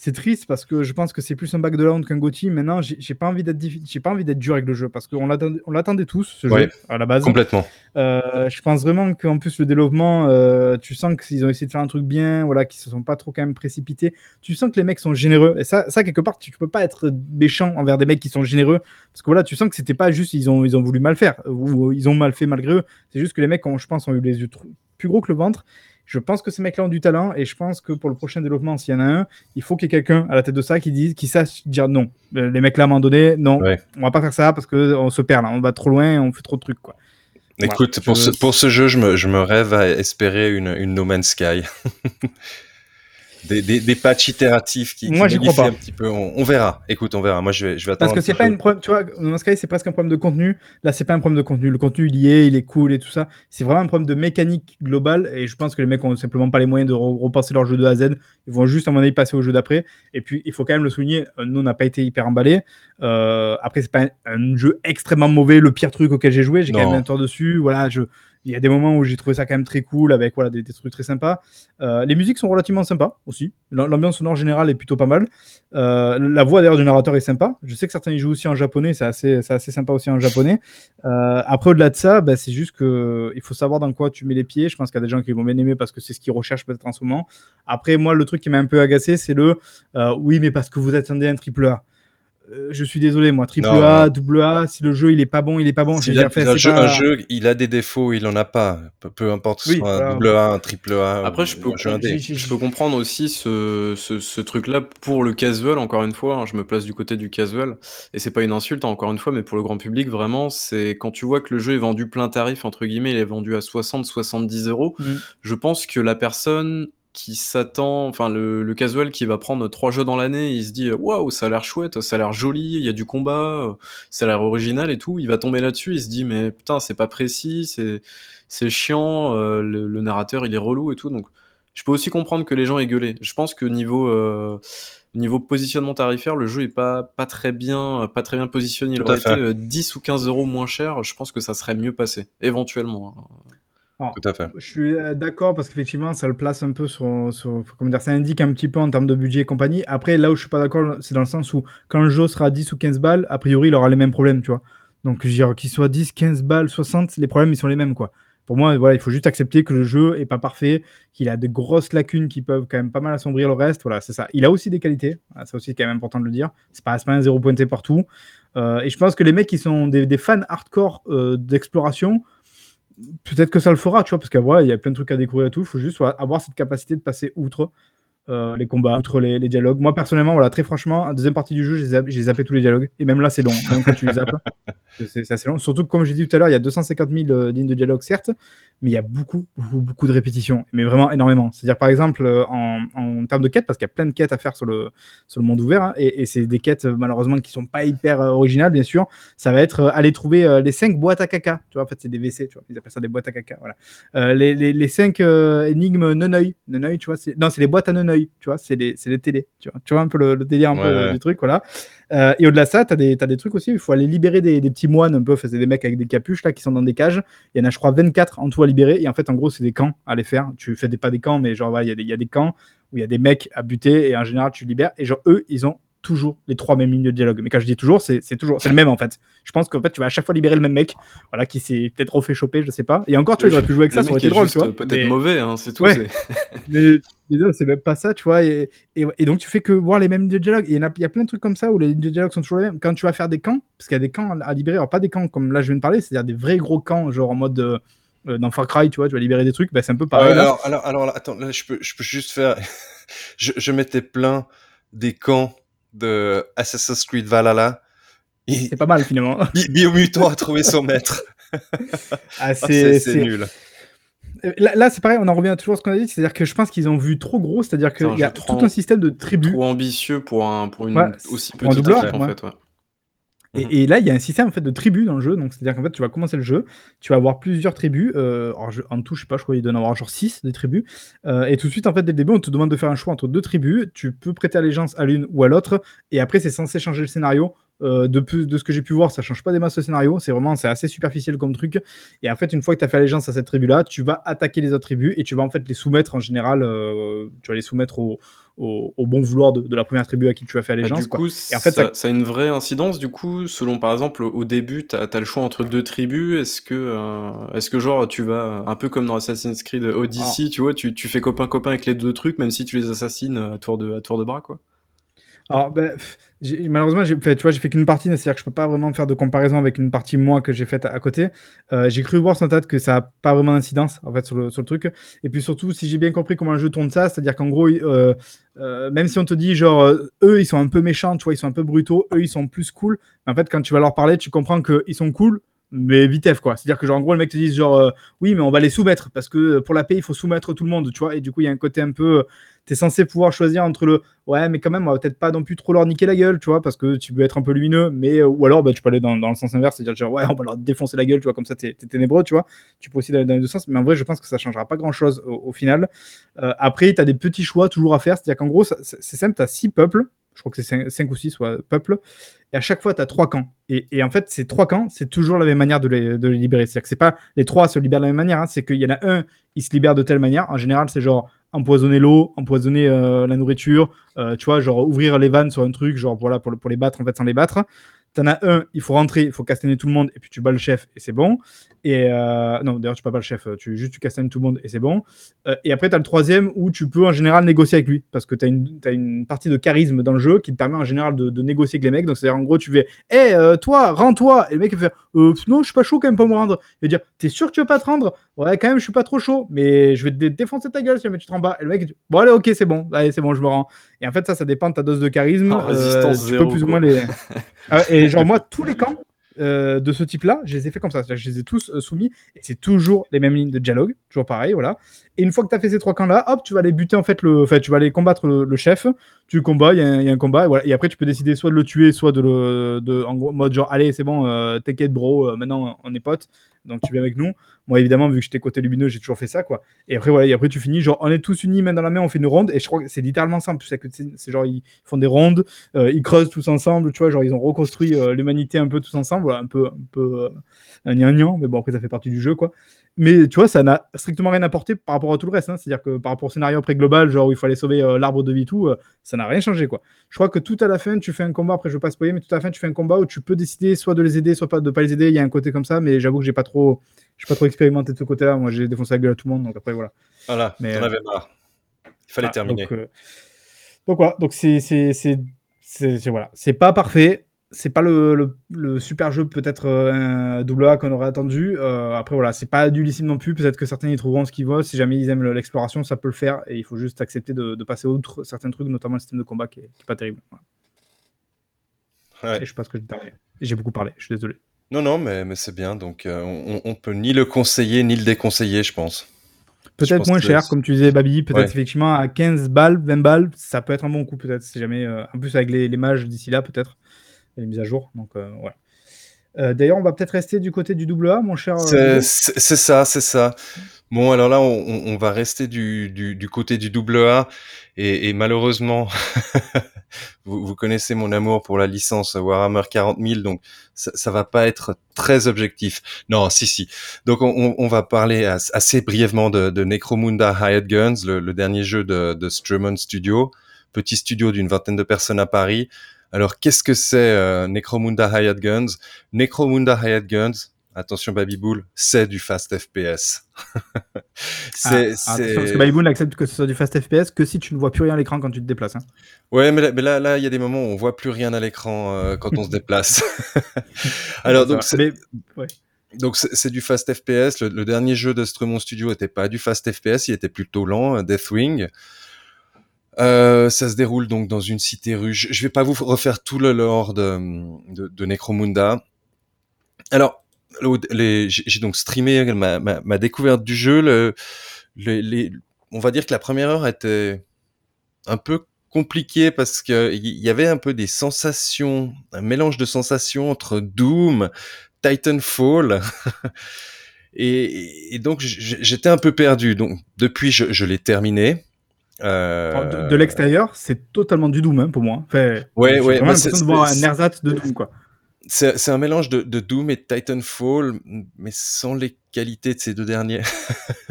c'est triste parce que je pense que c'est plus un bac de la honte qu'un Gauthier. Maintenant, j'ai pas envie d'être j'ai pas envie d'être dur avec le jeu parce qu'on l'attendait tous ce jeu à la base.
Complètement.
Euh, je pense vraiment qu'en plus le développement, euh, tu sens qu'ils ont essayé de faire un truc bien, voilà, qu'ils se sont pas trop quand même précipités. Tu sens que les mecs sont généreux et ça, ça quelque part, tu peux pas être méchant envers des mecs qui sont généreux parce que voilà, tu sens que c'était pas juste ils ont ils ont voulu mal faire ou ils ont mal fait malgré eux. C'est juste que les mecs, ont, je pense, ont eu les yeux plus gros que le ventre je pense que ces mecs-là ont du talent et je pense que pour le prochain développement, s'il y en a un, il faut qu'il y ait quelqu'un à la tête de ça qui dise, qui sache dire non. Euh, les mecs là, à un moment donné, non, on va pas faire ça parce qu'on se perd là, on va trop loin, on fait trop de trucs quoi.
Écoute, pour, ce, pour, ce, jeu, je me, je me rêve à espérer une, une No Man's Sky. des, des, des patchs itératifs qui,
Moi, crois pas.
un petit peu. On, verra. Écoute, on verra. Moi, je vais, je vais attendre.
Parce que c'est pas une problème. Tu vois, dans Sky, c'est presque un problème de contenu. Là, c'est pas un problème de contenu. Le contenu, il y est, il est cool et tout ça. C'est vraiment un problème de mécanique globale. Et je pense que les mecs ont simplement pas les moyens de repenser leur jeu de A à Z. Ils vont juste, à mon avis, passer au jeu d'après. Et puis, il faut quand même le souligner. Euh, nous, on n'a pas été hyper emballés. Euh, après, c'est pas un, jeu extrêmement mauvais. Le pire truc auquel j'ai joué, j'ai quand même un tour dessus. Voilà, je il y a des moments où j'ai trouvé ça quand même très cool, avec voilà, des, trucs très sympas. Euh, les musiques sont relativement sympas aussi. L'ambiance sonore générale est plutôt pas mal. Euh, la voix d'ailleurs du narrateur est sympa. Je sais que certains y jouent aussi en japonais, c'est assez, assez sympa aussi en japonais. Euh, après, au-delà de ça, bah, c'est juste qu'il faut savoir dans quoi tu mets les pieds. Je pense qu'il y a des gens qui vont bien aimer parce que c'est ce qu'ils recherchent peut-être en ce moment. Après, moi, le truc qui m'a un peu agacé, c'est le oui, mais parce que vous attendez un triple. Euh, je suis désolé, moi, triple A, double A, si le jeu il est pas bon, il est pas bon.
J'ai déjà fait. Un, jeu, un jeu, il a des défauts, il en a pas. Peu, importe ce soit un double A, un triple A.
Après, je peux, je peux comprendre aussi ce, ce, truc-là pour le casual. Encore une fois, hein, je me place du côté du casual, et c'est pas une insulte, hein, encore une fois, mais pour le grand public, vraiment, c'est quand tu vois que le jeu est vendu plein tarif entre guillemets, il est vendu à 60-70 euros. Mmh. Je pense que la personne qui s'attend, enfin le, casual qui va prendre trois jeux dans l'année, il se dit waouh, ça a l'air chouette, ça a l'air joli, il y a du combat, ça a l'air original et tout. Il va tomber là-dessus, il se dit mais putain, c'est pas précis, c'est c'est chiant, euh, le, narrateur il est relou et tout. Donc je peux aussi comprendre que les gens aient gueulé. Je pense que niveau euh, niveau positionnement tarifaire, le jeu est pas pas très bien pas très bien positionné. Il aurait été 10 euh, ou 15 euros moins cher, je pense que ça serait mieux passé, éventuellement. Hein.
Tout à fait.
Je suis euh, d'accord parce qu'effectivement, ça le place un peu sur, sur, Comment dire Ça indique un petit peu en termes de budget et compagnie. Après, là où je suis pas d'accord, c'est dans le sens où quand le jeu sera 10 ou 15 balles, a priori, il aura les mêmes problèmes, tu vois. Donc, je dirais qu'il soit 10, 15 balles, 60, les problèmes, ils sont les mêmes, quoi. Pour moi, voilà, il faut juste accepter que le jeu est pas parfait, qu'il a de grosses lacunes qui peuvent quand même pas mal assombrir le reste. Voilà, c'est ça. Il a aussi des qualités. Ça aussi, c'est quand même important de le dire. C'est pas, pas un zéro pointé partout. Euh, et je pense que les mecs qui sont des, fans hardcore euh, d'exploration, peut-être que ça le fera, tu vois, parce qu'il il y a plein de trucs à découvrir et tout. Il faut juste avoir cette capacité de passer outre euh, les combats, outre les, dialogues. Moi, personnellement, voilà, très franchement, la deuxième partie du jeu, j'ai zappé, tous les dialogues. Et même là, c'est long. Même quand tu les zappes, c'est assez long. Surtout que, comme j'ai dit tout à l'heure, il y a 250 000 euh, lignes de dialogue, certes, mais il y a beaucoup, beaucoup, beaucoup de répétitions, mais vraiment énormément. C'est-à-dire, par exemple, euh, en, en, termes de quêtes, parce qu'il y a plein de quêtes à faire sur le, sur le monde ouvert, hein, et, c'est des quêtes, malheureusement, qui sont pas hyper originales, bien sûr. Ça va être aller trouver les 5 boîtes à caca. Tu vois, en fait, c'est des WC, tu vois, ils appellent ça des boîtes à caca. Voilà. les, les, les 5 énigmes non-œil. Non-œil, tu vois, non, c'est les boîtes à non-œil, tu vois, c'est les, les télés. Tu vois, tu vois un peu le, délire un peu du truc, voilà. Euh, et au-delà de ça, tu as, as, des trucs aussi. Il faut aller libérer des, des petits moines un peu. C'est des mecs avec des capuches là qui sont dans des cages. Il y en a, je crois, 24 en tout à libérer. Et en fait, en gros, c'est des camps à les faire. Tu fais des, pas des camps, mais genre, il y, y, a des camps où il y a des mecs à buter et en général, tu libères. Et genre, eux, ils ont toujours les trois mêmes lignes de dialogue. Mais quand je dis toujours, c'est toujours c'est le même en fait. Je pense qu'en fait, tu vas à chaque fois libérer le même mec, voilà, qui s'est peut-être refait choper, je sais pas. Et encore, tu vois, j'aurais pu jouer avec ça, ça aurait été drôle, tu vois.
Peut-être mauvais, hein, c'est tout.
mais, c'est même pas ça, tu vois. Et, et, donc, tu fais que voir les mêmes lignes de dialogue. il y, a, il y a plein de trucs comme ça où les lignes de dialogue sont toujours les mêmes. Quand tu vas faire des camps, parce qu'il y a des camps à libérer, alors pas des camps comme là je viens de parler, c'est-à-dire des vrais gros camps, genre en mode. dans Far Cry, tu vois, tu vas libérer des trucs, bah, c'est un peu pareil.
alors, alors, alors, attends, là, je peux, je peux juste faire. je, je m'étais plein des camps de Assassin's Creed Valhalla.
C'est pas mal finalement.
Biomutant a trouvé son maître.
Ah, ah, c'est nul. Là, c'est pareil, on en revient toujours à ce qu'on a dit, c'est-à-dire que je pense qu'ils ont vu trop gros, c'est-à-dire qu'il y a tout un système de tribus.
Trop ambitieux pour, un, pour une aussi petite équipe, en fait.
Mhm. Et, là, il y a un système en fait de tribus dans le jeu. Donc, c'est-à-dire qu'en fait, tu vas commencer le jeu, tu vas avoir plusieurs tribus. Euh, en tout, je sais pas, je crois qu'il doit en avoir genre 6 des tribus. Euh, et tout de suite, en fait, dès le début, on te demande de faire un choix entre deux tribus. Tu peux prêter allégeance à l'une ou à l'autre. Et après, c'est censé changer le scénario. Euh, de, de ce que j'ai pu voir, ça change pas des masses de scénario. C'est vraiment, c'est assez superficiel comme truc. Et en fait, une fois que tu as fait allégeance à cette tribu-là, tu vas attaquer les autres tribus et tu vas en fait les soumettre en général. tu vas les soumettre au, au, bon vouloir de, la première tribu à qui tu as fait bah, allégeance.
du coup, Et en fait, ça, ça... a une vraie incidence, du coup, selon par exemple, au début, tu as, le choix entre deux tribus. Est-ce que, euh, est-ce que genre, tu vas, un peu comme dans Assassin's Creed Odyssey, ah. tu vois, tu, tu fais copain-copain avec les deux trucs, même si tu les assassines à tour de, à tour de bras, quoi
alors, ben, malheureusement, j'ai fait, tu vois, j'ai fait qu'une partie, c'est-à-dire que je peux pas vraiment faire de comparaison avec une partie moi que j'ai faite à, côté. Euh, j'ai cru voir sans tête que ça a pas vraiment d'incidence en fait sur le, sur le truc. Et puis surtout, si j'ai bien compris comment le jeu tourne ça, c'est-à-dire qu'en gros, euh, euh, même si on te dit genre eux ils sont un peu méchants, tu vois, ils sont un peu brutaux, eux ils sont plus cool. En fait, quand tu vas leur parler, tu comprends qu'ils sont cool, mais vitef quoi. C'est-à-dire que genre en gros le mec te dit genre oui mais on va les soumettre parce que pour la paix il faut soumettre tout le monde, tu vois. Et du coup il y a un côté un peu tu es censé pouvoir choisir entre le ouais, mais quand même, on va peut-être pas non plus trop leur niquer la gueule, tu vois, parce que tu peux être un peu lumineux, mais euh, ou alors bah, tu peux aller dans, dans le sens inverse, c'est-à-dire genre ouais, on va leur défoncer la gueule, tu vois, comme ça t'es es ténébreux, tu vois. Tu peux aussi aller dans les deux sens, mais en vrai, je pense que ça changera pas grand-chose au, final. Euh, après, tu as des petits choix toujours à faire, c'est-à-dire qu'en gros, c'est simple, tu as six peuples, je crois que c'est 5 ou 6 peuples, et à chaque fois, tu as trois camps. Et, en fait, ces trois camps, c'est toujours la même manière de les, libérer. C'est-à-dire que c'est pas les trois se libèrent de la même manière, hein, c'est qu'il y en a un, il se libère de telle manière. En général, c'est genre empoisonner l'eau, empoisonner euh, la nourriture, euh, tu vois, genre ouvrir les vannes sur un truc, genre voilà, pour, les battre en fait sans les battre. T'en as un, il faut rentrer, il faut castaner tout le monde, et puis tu bats le chef, et c'est bon. Et euh, non, d'ailleurs, tu bats pas le chef, tu juste tu castanes tout le monde, et c'est bon. Euh, et après, tu as le troisième où tu peux en général négocier avec lui, parce que tu as, as, une partie de charisme dans le jeu qui te permet en général de, de négocier avec les mecs. Donc, c'est-à-dire, en gros, tu fais Hé, hey, toi, rends-toi Et le mec, il fait Non, je suis pas chaud quand même pour me rendre. Il va dire T'es sûr que tu veux pas te rendre? Ouais, quand même, je suis pas trop chaud, mais je vais te défoncer ta gueule si jamais tu te rends bas. Et le mec, dit Bon, allez, ok, c'est bon, allez, c'est bon, je me rends. Et en fait, ça, ça dépend de ta dose de charisme.
Euh, tu peux plus ou moins
les. Ah, et genre, moi, tous les camps, euh, de ce type-là, je les ai fait comme ça. Je les ai tous euh, soumis et c'est toujours les mêmes lignes de dialogue, toujours pareil, voilà. Et une fois que tu as fait ces trois camps-là, hop, tu vas aller buter en fait le, enfin, tu vas aller combattre le, chef. Tu combats, il y, a un combat, et, voilà. et après tu peux décider soit de le tuer, soit de le, de, en gros, mode genre, allez, c'est bon, euh, t'inquiète, bro, maintenant on est potes, donc tu viens avec nous. Moi, évidemment, vu que j'étais côté lumineux, j'ai toujours fait ça, quoi. Et après, voilà, et après, tu finis, genre, on est tous unis, main dans la main, on fait une ronde. Et je crois que c'est littéralement simple. C'est genre, ils font des rondes, euh, ils creusent tous ensemble, tu vois, genre, ils ont reconstruit euh, l'humanité un peu tous ensemble, voilà, un peu, un peu, euh, un mais bon, après, ça fait partie du jeu, quoi. Mais tu vois, ça n'a strictement rien apporté par rapport à tout le reste. Hein. C'est-à-dire que par rapport au scénario après global, genre où il fallait sauver l'arbre de vie, tout, ça n'a rien changé, quoi. Je crois que tout à la fin, tu fais un combat, après, je veux pas spoiler, mais tout à la fin, tu fais un combat où tu peux décider soit de les aider, soit pas, de pas les aider. Il y a un côté comme ça, mais j'avoue que j'ai pas trop je suis pas trop expérimenté de ce côté-là. Moi, j'ai défoncé la gueule à tout le monde, donc après, voilà.
Voilà, mais t'en avais marre. Il fallait ah, terminer.
Donc, euh, donc, voilà, donc c'est, c'est, c'est, c'est, voilà. c'est pas parfait. C'est pas le, le, super jeu, peut-être euh, un double A qu'on aurait attendu. Euh, après, voilà, c'est pas du non plus. Peut-être que certains y trouveront ce qu'ils veulent. Si jamais ils aiment l'exploration, ça peut le faire. Et il faut juste accepter de, de passer outre certains trucs, notamment le système de combat qui est, pas terrible. Ouais. Et je pense que j'ai beaucoup parlé. Je suis désolé.
Non, non, mais, mais c'est bien. Donc, euh, on, on peut ni le conseiller ni le déconseiller, je pense.
Peut-être moins cher, comme tu disais, Babi. Peut-être effectivement à 15 balles, 20 balles, ça peut être un bon coup, peut-être. Si jamais. Euh, en plus, avec les, les mages d'ici là, peut-être. Les mises à jour. Donc, euh, voilà. D'ailleurs, on va peut-être rester du côté du double A, mon cher.
C'est ça, c'est ça. Bon, alors là, on, on va rester du, du, du, côté du double A. Et, et malheureusement, vous, vous, connaissez mon amour pour la licence Warhammer 40 000, donc ça, ça va pas être très objectif. Non, si, si. Donc on, on va parler assez brièvement de, de Necromunda Hired Guns, le, le, dernier jeu de, de Strummond Studio, petit studio d'une vingtaine de personnes à Paris. Alors qu'est-ce que c'est euh, Necromunda Hired Guns? Necromunda Hired Guns, attention Babybull, c'est du fast FPS.
c'est, ah, parce que n'accepte que ce soit du fast FPS que si tu ne vois plus rien à l'écran quand tu te déplaces. Hein.
Ouais, mais là, là, il y a des moments où on voit plus rien à l'écran euh, quand on se déplace. Alors donc, c'est... donc c'est du fast FPS. Le, dernier jeu de Stremont Studio n'était pas du fast FPS, il était plutôt lent, Deathwing. Euh, ça se déroule donc dans une cité ruge. Je vais pas vous refaire tout le lore de, Necromunda. Alors, j'ai donc streamé ma, ma, découverte du jeu. On va dire que la première heure était un peu compliquée parce que il y avait un peu des sensations, un mélange de sensations entre Doom, Titanfall. et, donc j'étais un peu perdu. Donc depuis, je l'ai terminé.
Euh... De, l'extérieur, c'est totalement du Doom hein, pour moi.
Enfin, ouais, ouais.
De voir un ersatz de Doom, quoi.
C'est un mélange de, de, Doom et de Titanfall, mais sans les qualités de ces deux derniers.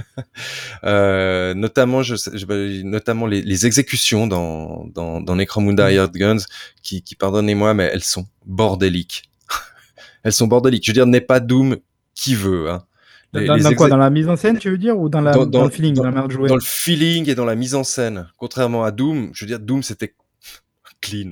euh, notamment, je, je, notamment les, les, exécutions dans, dans, dans Necromunda Hired Guns, qui, qui pardonnez-moi, mais elles sont bordéliques. elles sont bordéliques. Je veux dire, n'est pas Doom qui veut. Hein.
Dans, quoi Dans la mise en scène, tu veux dire Ou dans, la, dans, le feeling, dans, la manière de jouer
Dans le feeling et dans la mise en scène. Contrairement à Doom, je veux dire, Doom, c'était clean.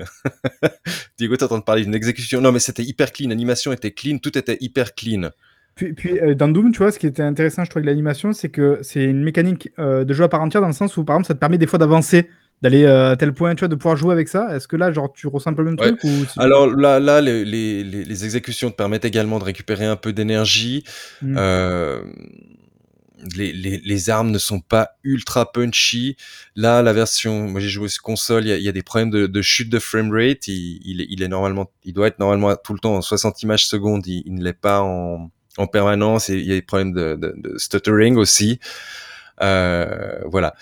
Diego, t'es en train de parler d'une exécution. Non, mais c'était hyper clean. L'animation était clean, tout était hyper clean.
Puis, puis euh, dans Doom, tu vois, ce qui était intéressant, je trouve, avec l'animation, c'est que c'est une mécanique euh, de jeu à part entière dans le sens où, par exemple, ça te permet des fois d'avancer d'aller euh, à tel point, tu vois, de pouvoir jouer avec ça? Est-ce que là, genre, tu ressens un peu le même truc ou
Alors là, là, les, les, les, exécutions te permettent également de récupérer un peu d'énergie. Mmh. Euh, les, les, les, armes ne sont pas ultra punchy. Là, la version, moi j'ai joué sur console, il y, y a, des problèmes de, de chute de framerate. Il, il, il, est normalement, il doit être normalement tout le temps en 60 images secondes. Il, il ne l'est pas en, en permanence. Et il y a des problèmes de, de, de stuttering aussi. Euh, voilà.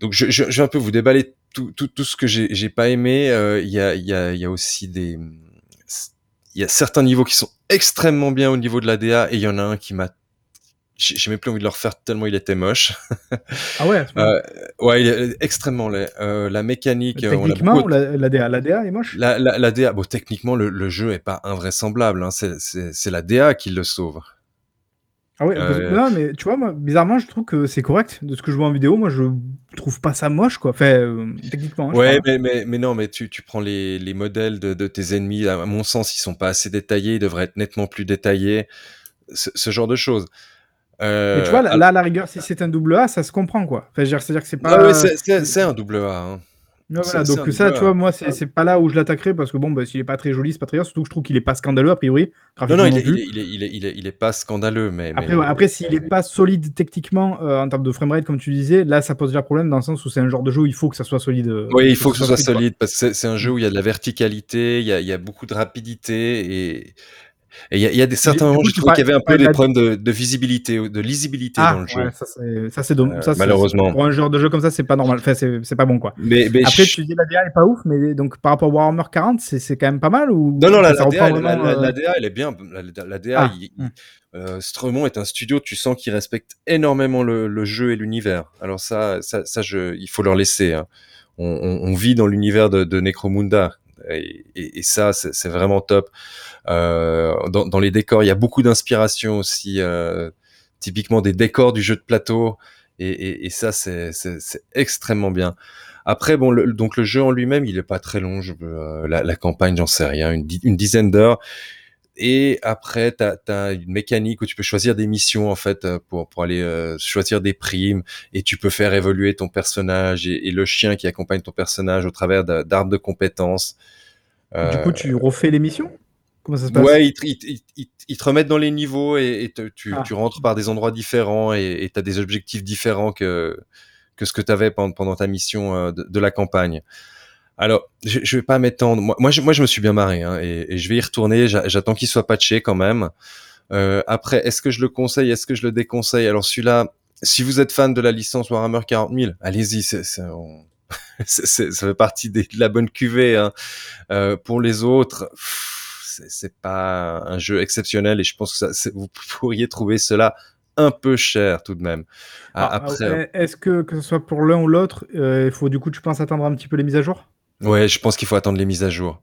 Donc je, je, je, vais un peu vous déballer tout, tout, tout ce que j'ai pas aimé. Euh, il y, a, y, a, y a aussi des, il y a certains niveaux qui sont extrêmement bien au niveau de la DA et il y en a un qui m'a j'ai même plus envie de le refaire tellement il était moche.
ah ouais.
Euh, ouais, il est extrêmement laid. Euh, la mécanique.
Techniquement, ou la, la, DA, la DA est moche?
La, la, la DA, bon, techniquement, le, le jeu est pas invraisemblable. Hein. C'est la DA qui le sauve.
Ah ouais, euh... non, mais tu vois, moi, bizarrement, je trouve que c'est correct de ce que je vois en vidéo. Moi, je trouve pas ça moche, quoi. Enfin, euh, techniquement.
Hein, ouais, mais, mais, mais, non, mais tu, tu prends les, les modèles de, de, tes ennemis. À mon sens, ils sont pas assez détaillés. Ils devraient être nettement plus détaillés. Ce, ce genre de choses.
Euh, mais tu vois, là, à la rigueur, si c'est un double A, ça se comprend, quoi. Enfin, c'est-à-dire que c'est pas.
Ah ouais, c'est un double A. Hein.
Voilà, donc ça, tu vois, moi, c'est pas là où je l'attaquerai parce que bon, bah, s'il est pas très joli, c'est pas très bien. Surtout que je trouve qu'il est pas scandaleux a priori.
Non, non, il est, il, est, il, est, il, est, il, est, pas scandaleux, mais.
Après, s'il est pas solide techniquement euh, en termes de framerate, comme tu disais, là, ça pose déjà problème dans le sens où c'est un genre de jeu où il faut que ça soit solide. Euh,
oui, il faut que, ce soit, solide parce que c'est un jeu où il y a de la verticalité, il y a, il y a beaucoup de rapidité et et il y, y, a des certains moments où je trouve qu'il y avait un peu des problèmes de, de, visibilité, de lisibilité
ah,
dans le jeu.
Ouais, ça c'est dommage.
Euh, malheureusement.
Pour un genre de jeu comme ça, c'est pas normal. Enfin, c'est pas bon quoi. Mais, mais Après, je... tu dis la DA est pas ouf, mais donc par rapport à Warhammer 40, c'est quand même pas mal ou
Non, non, la, la, DA, vraiment, la, la, DA, elle est bien. La, DA, ah, il, hum. euh, Stremont est un studio, tu sens qu'il respecte énormément le, le jeu et l'univers. Alors ça, ça, ça je, il faut leur laisser. Hein. On, on, on, vit dans l'univers de, de Necromunda. Et, et, ça, c'est vraiment top. Euh, dans, dans, les décors, il y a beaucoup d'inspiration aussi, euh, typiquement des décors du jeu de plateau. Et, et, ça, c'est extrêmement bien. Après, bon, le, donc le jeu en lui-même, il est pas très long. Je euh, la, la, campagne, j'en sais rien, une dizaine d'heures. Et après, tu as, une mécanique où tu peux choisir des missions en fait pour, pour aller euh, choisir des primes et tu peux faire évoluer ton personnage et, et le chien qui accompagne ton personnage au travers d'arbres de compétences.
Du coup, tu refais les missions? Comment ça se passe?
Ouais, ils, ils, ils, ils, te remettent dans les niveaux et, te, tu, ah. tu, rentres par des endroits différents et tu as des objectifs différents que, que ce que tu avais pendant, pendant, ta mission euh, de, de, la campagne. Alors, je, je vais pas m'étendre. Moi, moi je, moi, je me suis bien marré hein, et, et, je vais y retourner. J'attends qu'il soit patché quand même. Euh, après, est-ce que je le conseille? Est-ce que je le déconseille? Alors celui-là, si vous êtes fan de la licence Warhammer 40 000, allez-y. ça fait partie de la bonne cuvée. Hein. Euh, pour les autres c'est pas un jeu exceptionnel et je pense que ça, vous pourriez trouver cela un peu cher tout de même.
Ah, après, est-ce que que ce soit pour l'un ou l'autre, euh, il faut du coup, tu penses attendre un petit peu les mises à jour?
Ouais, je pense qu'il faut attendre les mises à jour.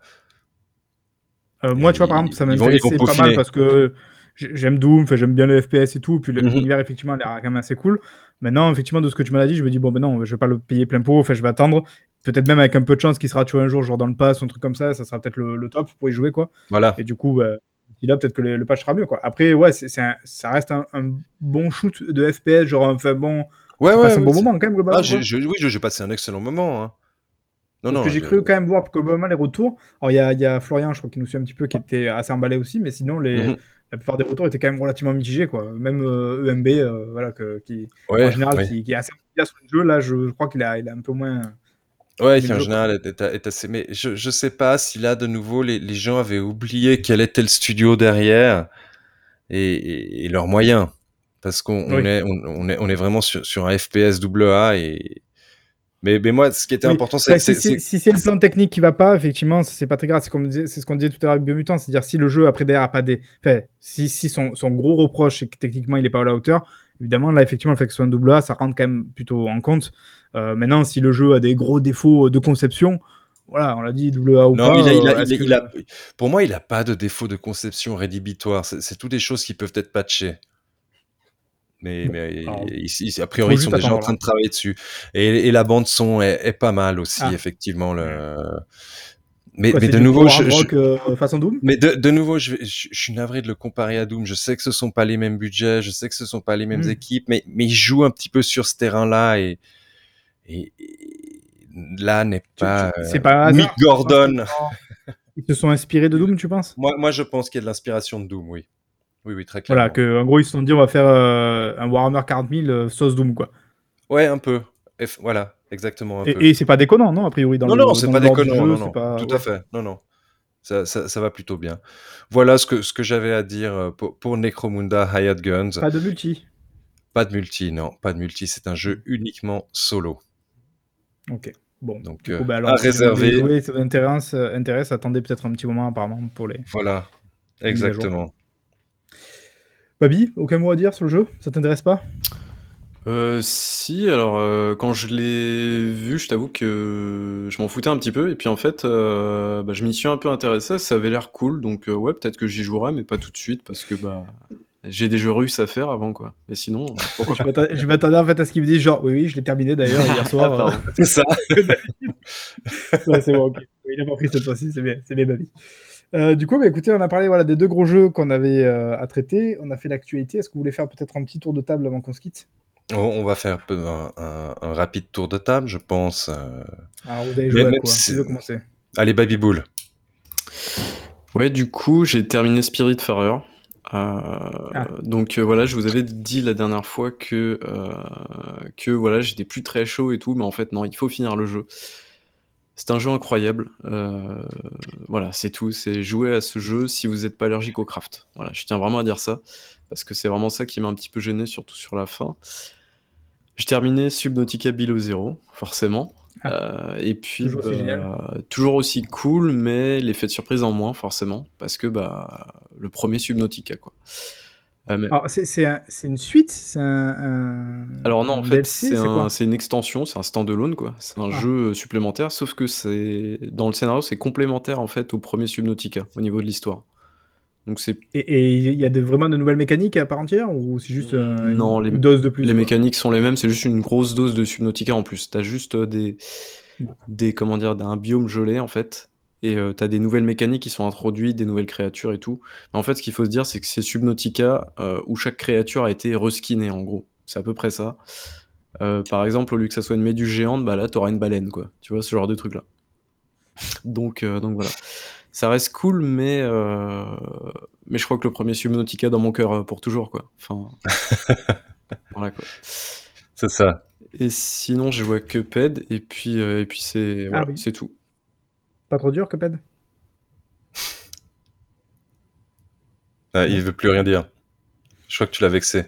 Euh, moi, tu vois, par exemple, ça m'intéressait pas mal parce que j'aime Doom, j'aime bien le FPS et tout, puis mhm. l'univers, effectivement, a l'air quand même assez cool. Maintenant, effectivement, de ce que tu m'as dit, je me dis, bon, ben non, je vais pas le payer plein pot, enfin, je vais attendre peut-être même avec un peu de chance qu'il sera tué un jour, genre dans le pass, un truc comme ça, ça sera peut-être le, top pour y jouer, quoi.
Voilà.
Et du coup, bah, là, peut-être que le, patch sera mieux. Quoi. Après, ouais, c'est, ça reste un, bon shoot de FPS, genre, enfin bon.
Ouais, ouais, un
bon moment quand même,
globalement. Ah, oui, j'ai passé un excellent moment. Hein.
Non, non, que j'ai cru quand même voir globalement les retours. Alors, il y a, y a, Florian, je crois, qui nous suit un petit peu, qui était assez emballé aussi, mais sinon, les, mhm. la plupart des retours étaient quand même relativement mitigés. Quoi. Même EMB, euh, e euh, voilà, que, qui, en général, qui, qui, est assez bien sur le jeu, là, je, je crois qu'il a, il a un peu moins.
Ouais, qui en général est, assez. Mais je, je sais pas si là, de nouveau, les, les gens avaient oublié quel était le studio derrière et, et, leurs moyens. Parce qu'on on est, on, est, on est vraiment sur, sur un FPS AA et. Mais, mais moi, ce qui était important, c'est.
Si, si, c'est le plan technique qui va pas, effectivement, c'est pas très grave. C'est ce qu'on disait tout à l'heure avec Biomutant. C'est-à-dire, si le jeu après derrière a pas des. Enfin, si, si son, son gros reproche, c'est que techniquement, il est pas à la hauteur, évidemment, là, effectivement, le fait que ce soit un AA, ça rentre quand même plutôt en compte. Euh, maintenant, si le jeu a des gros défauts de conception, voilà, on l'a dit, AA ou pas.
Il a, pour moi, il n'a pas de défaut de conception rédhibitoire. C'est toutes des choses qui peuvent être patchées. Mais, mais ici, a priori, ils sont déjà en train de travailler dessus. Et, la bande son est, pas mal aussi, ah. effectivement. Le...
Mais, mais de nouveau, je, euh, façon Doom?
Mais de, de nouveau, je, je, suis navré de le comparer à Doom. Je sais que ce sont pas les mêmes budgets, je sais que ce sont pas les mêmes hmm. équipes, mais, mais ils jouent un petit peu sur ce terrain-là et, et, là n'est pas,
c'est pas
Mick Gordon.
Ils se sont inspirés de Doom, tu penses?
Moi, moi, je pense qu'il y a de l'inspiration de Doom, oui. Oui, oui, très clairement.
Voilà, que, en gros, ils se sont dit, on va faire euh, un Warhammer 40 000 euh, sauce Doom, quoi.
Ouais, un peu. voilà, exactement. Un
et, et c'est pas déconnant, non, a priori
dans Non, le, non, c'est pas déconnant, non, non. Pas... Tout à fait, non, non. Ça, ça, ça, va plutôt bien. Voilà ce que, ce que j'avais à dire euh, pour, pour Necromunda Hired Guns.
Pas de multi.
Pas de multi, non, pas de multi. C'est un jeu uniquement solo.
Ok. Bon,
donc coup, bah, alors, à réserver.
Jouer, intéresse, intéresse, attendez peut-être un petit moment apparemment pour les.
Voilà, exactement.
Babi, aucun mot à dire sur le jeu? Ça t'intéresse pas?
Euh, si, alors euh, quand je l'ai vu, je t'avoue que je m'en foutais un petit peu, et puis en fait, euh, bah, je m'y suis un peu intéressé, ça avait l'air cool, donc euh, ouais, peut-être que j'y jouerai, mais pas tout de suite, parce que bah, j'ai des jeux russes à faire avant, quoi. Et sinon,
pourquoi Je m'attendais en fait à ce qu'il me dise genre, oui, oui, je l'ai terminé d'ailleurs hier soir.
C'est ça.
Ouais, c'est bon, ok. Il a pas pris cette fois-ci, c'est bien, c'est bien Babi. Euh, du coup, bah, écoutez, on a parlé voilà, des deux gros jeux qu'on avait euh, à traiter. On a fait l'actualité. Est-ce que vous voulez faire peut-être un petit tour de table avant qu'on se quitte?
On, va faire un, un, rapide tour de table, je pense. Euh.
Alors, vous avez joué à quoi? Tu veux commencer?
Allez, Baby Bull.
Ouais, du coup, j'ai terminé Spirit Farer. Ah. Donc voilà, je vous avais dit la dernière fois que que voilà, j'étais plus très chaud et tout, mais en fait non, il faut finir le jeu. C'est un jeu incroyable. Euh, voilà, c'est tout. C'est jouer à ce jeu si vous n'êtes pas allergique au craft. Voilà, je tiens vraiment à dire ça parce que c'est vraiment ça qui m'a un petit peu gêné, surtout sur la fin. J'ai terminé Subnautica Below Zero, forcément. Ah. Euh, et puis bah, toujours, aussi cool, mais l'effet de surprise en moins, forcément, parce que bah le premier Subnautica quoi.
Ah, c'est une suite C'est un,
Alors non, en fait, c'est une extension, c'est un standalone, quoi. C'est un ah. jeu supplémentaire, sauf que c'est dans le scénario, c'est complémentaire en fait au premier Subnautica au niveau de l'histoire.
Donc c'est et il y a vraiment de nouvelles mécaniques à part entière ou c'est juste euh, non, une les, dose de plus
Les mécaniques sont les mêmes, c'est juste une grosse dose de Subnautica en plus. T'as juste euh, des des comment dire d'un biome gelé en fait et euh, tu as des nouvelles mécaniques qui sont introduites, des nouvelles créatures et tout. Mais en fait, ce qu'il faut se dire, c'est que c'est Subnautica euh, où chaque créature a été reskinée, en gros. C'est à peu près ça. Euh, par exemple, au lieu que ça soit une méduse géante, bah là, t'auras une baleine, quoi. Tu vois, ce genre de truc-là. Donc, donc voilà. Ça reste cool, mais, mais je crois que le premier Subnautica dans mon cœur pour toujours, quoi. Enfin, voilà, quoi.
C'est ça.
Et sinon, je vois Cuphead, et puis, et puis c'est ah voilà, c'est tout.
Pas trop dur, Cuphead?
Ah, Il veut plus rien dire. Je crois que tu l'as vexé.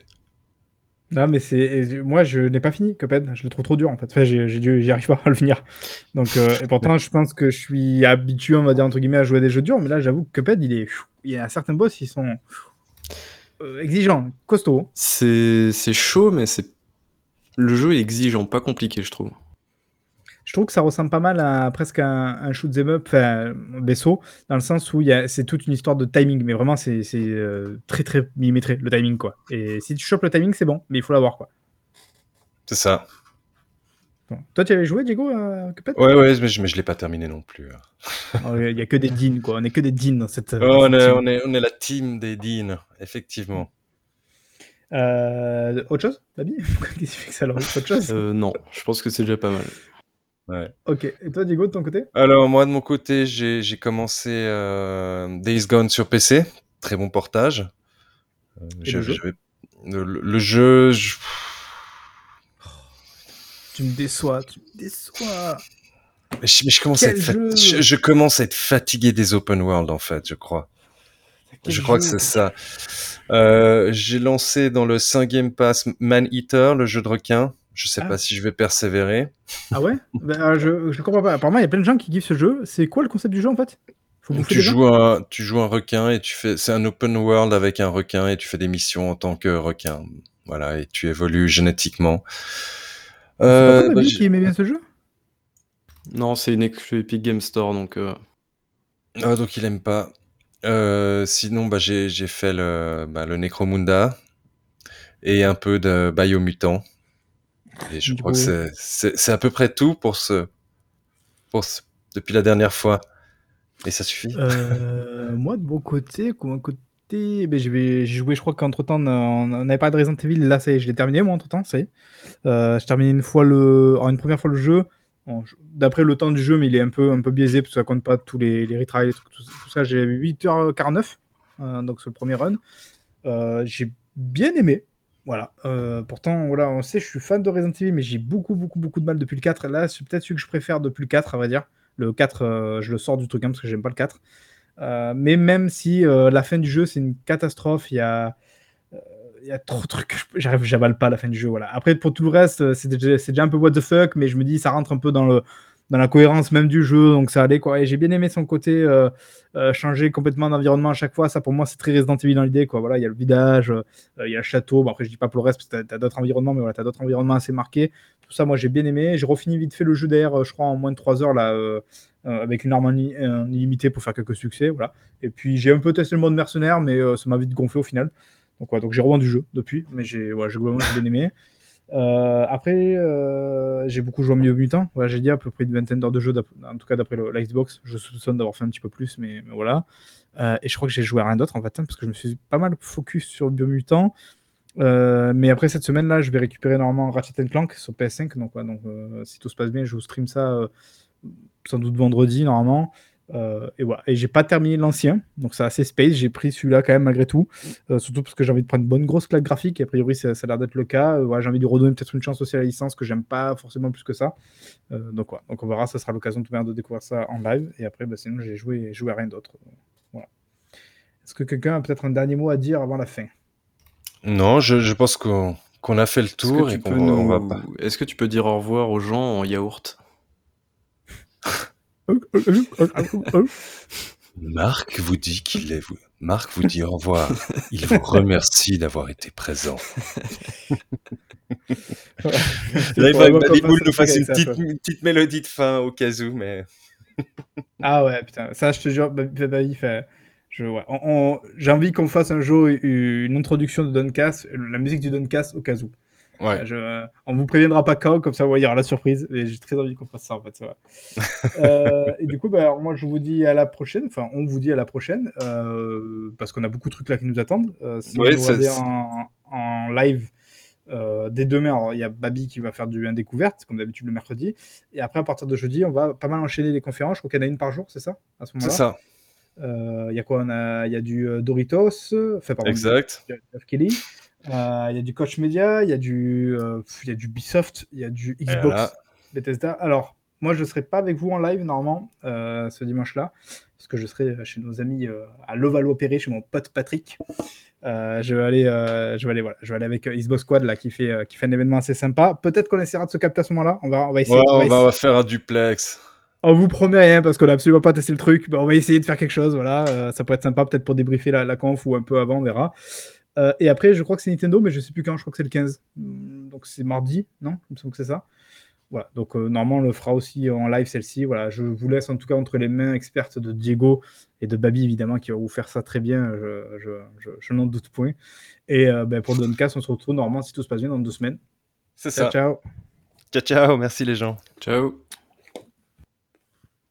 Non, mais c'est moi, je n'ai pas fini Cuphead. Je le trouve trop dur en fait. Enfin, j'ai dû, j'y arrive pas à le finir. Donc, euh, et pourtant, je pense que je suis habitué, on va dire entre guillemets, à jouer à des jeux durs. Mais là, j'avoue que Cuphead, il est, il y a certains boss qui sont euh, exigeants, costauds.
C'est chaud, mais c'est le jeu est exigeant, pas compliqué, je trouve.
Je trouve que ça ressemble pas mal à presque un, un shoot them up, enfin, vaisseau, dans le sens où c'est toute une histoire de timing, mais vraiment c'est euh, très très millimétré le timing quoi. Et si tu chopes le timing, c'est bon, mais il faut l'avoir quoi.
C'est ça.
Toi, tu avais joué, Diego à
Cuphead? Ouais, ouais, mais je ne l'ai pas terminé non plus.
Hein. Oh, il n'y a que des deans, quoi. On n'est que des deans dans cette.
Oh, on, est, on, est, on, est, la team des deans, effectivement.
Euh, autre chose, Babi Qu'est-ce que ça Autre chose?
Euh, Non, je pense que c'est déjà pas mal.
Ouais.
Ok, et toi, Diego, de ton côté?
Alors, moi, de mon côté, j'ai commencé euh, Days Gone sur PC. Très bon portage.
Euh, le, jeu?
le, jeu
Tu me déçois, tu me déçois.
Mais je, commence à être je, commence à être fatigué des open world, en fait, je crois. je crois que c'est ça. Euh, j'ai lancé dans le 5 Game Pass Man Eater, le jeu de requin. Je sais ah. pas si je vais persévérer.
Ah ouais? Ben, Je ne comprends pas. Apparemment, il y a plein de gens qui kiffent ce jeu. C'est quoi le concept du jeu en fait?
Tu joues, un, tu joues un requin et tu fais. C'est un open world avec un requin et tu fais des missions en tant que requin. Voilà, et tu évolues génétiquement.
Euh, pas bah, qui aimait bien ce jeu?
Non, c'est une Epic Game Store donc. Euh...
Ah, donc il aime pas. Euh, sinon, bah, j'ai fait le, bah, le Necromunda et un peu de Biomutant. Et je crois que c'est à peu près tout pour ce, pour ce, depuis la dernière fois. Et ça suffit
euh, Moi, de mon côté, mon côté ben, j'ai joué, je crois qu'entre temps, on n'avait pas de Resident Evil. Là, ça je l'ai terminé, moi, entre temps, c'est. Euh, j'ai terminé une fois le, une première fois le jeu. D'après le temps du jeu, mais il est un peu, un peu biaisé parce que ça compte pas tous les, les retries, les trucs, tout, ça. J'ai 8h49, euh, donc c'est le premier run. Euh, j'ai bien aimé. Voilà. Euh, pourtant, voilà, on sait, je suis fan de Resident Evil, mais j'ai beaucoup, beaucoup, beaucoup de mal depuis le 4. Là, c'est peut-être celui que je préfère depuis le 4, à vrai dire. Le 4, je le sors du truc hein, parce que j'aime pas le 4. mais même si la fin du jeu, c'est une catastrophe, il y a trop de trucs, j'arrive, j'avale pas à la fin du jeu. Voilà. Après, pour tout le reste, euh, c'est déjà, un peu what the fuck, mais je me dis, ça rentre un peu dans, le, dans la cohérence même du jeu, donc ça allait quoi. Et j'ai bien aimé son côté euh, euh, changer complètement d'environnement à chaque fois. Ça, pour moi, c'est très Resident Evil dans l'idée, quoi. Voilà, il y a le village, il y a le château. Bon, après, je dis pas pour le reste, parce que tu as, d'autres environnements, mais voilà, tu as d'autres environnements assez marqués. Tout ça, moi, j'ai bien aimé. J'ai refini vite fait le jeu d'air, je crois, en moins de 3 heures, là. avec une arme illimitée pour faire quelques succès, voilà. Et puis j'ai un peu testé le mode mercenaire, mais ça m'a vite gonflé au final. Donc, donc j'ai revendu du jeu depuis, mais j'ai globalement bien aimé. Euh, après, euh, j'ai beaucoup joué au milieu mutant. Voilà, j'ai dit à peu près une vingtaine d'heures de jeu, en tout cas d'après la Xbox. Je soupçonne d'avoir fait un petit peu plus, mais, voilà. Euh, et je crois que j'ai joué à rien d'autre en fait, hein, parce que je me suis pas mal focus sur Biomutant. mais après cette semaine-là, je vais récupérer normalement Ratchet Clank sur PS5. Donc, donc si tout se passe bien, je vous stream ça sans doute vendredi normalement. Euh, et voilà. Et j'ai pas terminé l'ancien, donc c'est assez space. J'ai pris celui-là quand même malgré tout, euh, surtout parce que j'ai envie de prendre une bonne grosse claque graphique. Et a priori, ça, a l'air d'être le cas. Euh, voilà, j'ai envie de redonner peut-être une chance aussi à la licence que j'aime pas forcément plus que ça. donc voilà. Donc on verra. Ça sera l'occasion de, de découvrir ça en live. Et après, bah, sinon, j'ai joué, joué à rien d'autre. Voilà. Est-ce que quelqu'un a peut-être un dernier mot à dire avant la fin?
Non, je, pense qu'on a fait le tour et qu'on va pas.
Est-ce que tu peux dire au revoir aux gens en yaourt?
Marc vous dit qu'il est. Marc vous dit au revoir. Il vous remercie d'avoir été présent. Là, il va que nous fasse une petite, mélodie de fin au cas où, mais.
ah ouais, putain, ça, je te jure, bah, bah, bah, fait. Ouais. J'ai envie qu'on fasse un jour une introduction de Duncast, la musique du Duncast au cas où.
Ouais.
Je, on vous préviendra pas quand, comme ça, il y aura la surprise. Et j'ai très envie qu'on fasse ça, en fait. euh, et du coup, bah, moi, je vous dis à la prochaine. Enfin, on vous dit à la prochaine. Euh, parce qu'on a beaucoup de trucs là qui nous attendent. Euh, si vous regardez en, en, live euh, dès demain, il y a Babi qui va faire du découverte, comme d'habitude le mercredi. Et après, à partir de jeudi, on va pas mal enchaîner les conférences. Je crois qu'il y en a une par jour, c'est ça
à ce moment-là? C'est ça.
Il y a quoi? Il y a du Doritos.
Enfin, pardon, exact.
Kelly. Euh, il y a du Coach Media, il y a du, euh, il y a du Ubisoft, il y a du Xbox, Bethesda. Alors, moi, je ne serai pas avec vous en live normalement euh, ce dimanche-là, parce que je serai chez nos amis à Levallois-Perret, chez mon pote Patrick. je vais aller, je vais aller, voilà, je vais aller avec Xbox Squad là, qui fait, qui fait un événement assez sympa. Peut-être qu'on essaiera de se capter à ce moment-là. On va, on va essayer.
on, va, faire un duplex.
On vous promet rien parce qu'on n'a absolument pas testé le truc. on va essayer de faire quelque chose. Voilà, ça pourrait être sympa peut-être pour débriefer la, la, conf ou un peu avant, on verra. Euh, et après, je crois que c'est Nintendo, mais je sais plus quand, je crois que c'est le 15. Hmm, donc c'est mardi, non? Il me semble que c'est ça. Voilà, donc euh, normalement, on le fera aussi en live celle-ci. Voilà, je vous laisse en tout cas entre les mains expertes de Diego et de Babi, évidemment, qui va vous faire ça très bien, je, n'en doute point. Et euh, ben, pour le Doncast, on se retrouve normalement, si tout se passe bien, dans deux semaines.
C'est ça.
Ciao.
Ciao, ciao, merci les gens.
Ciao.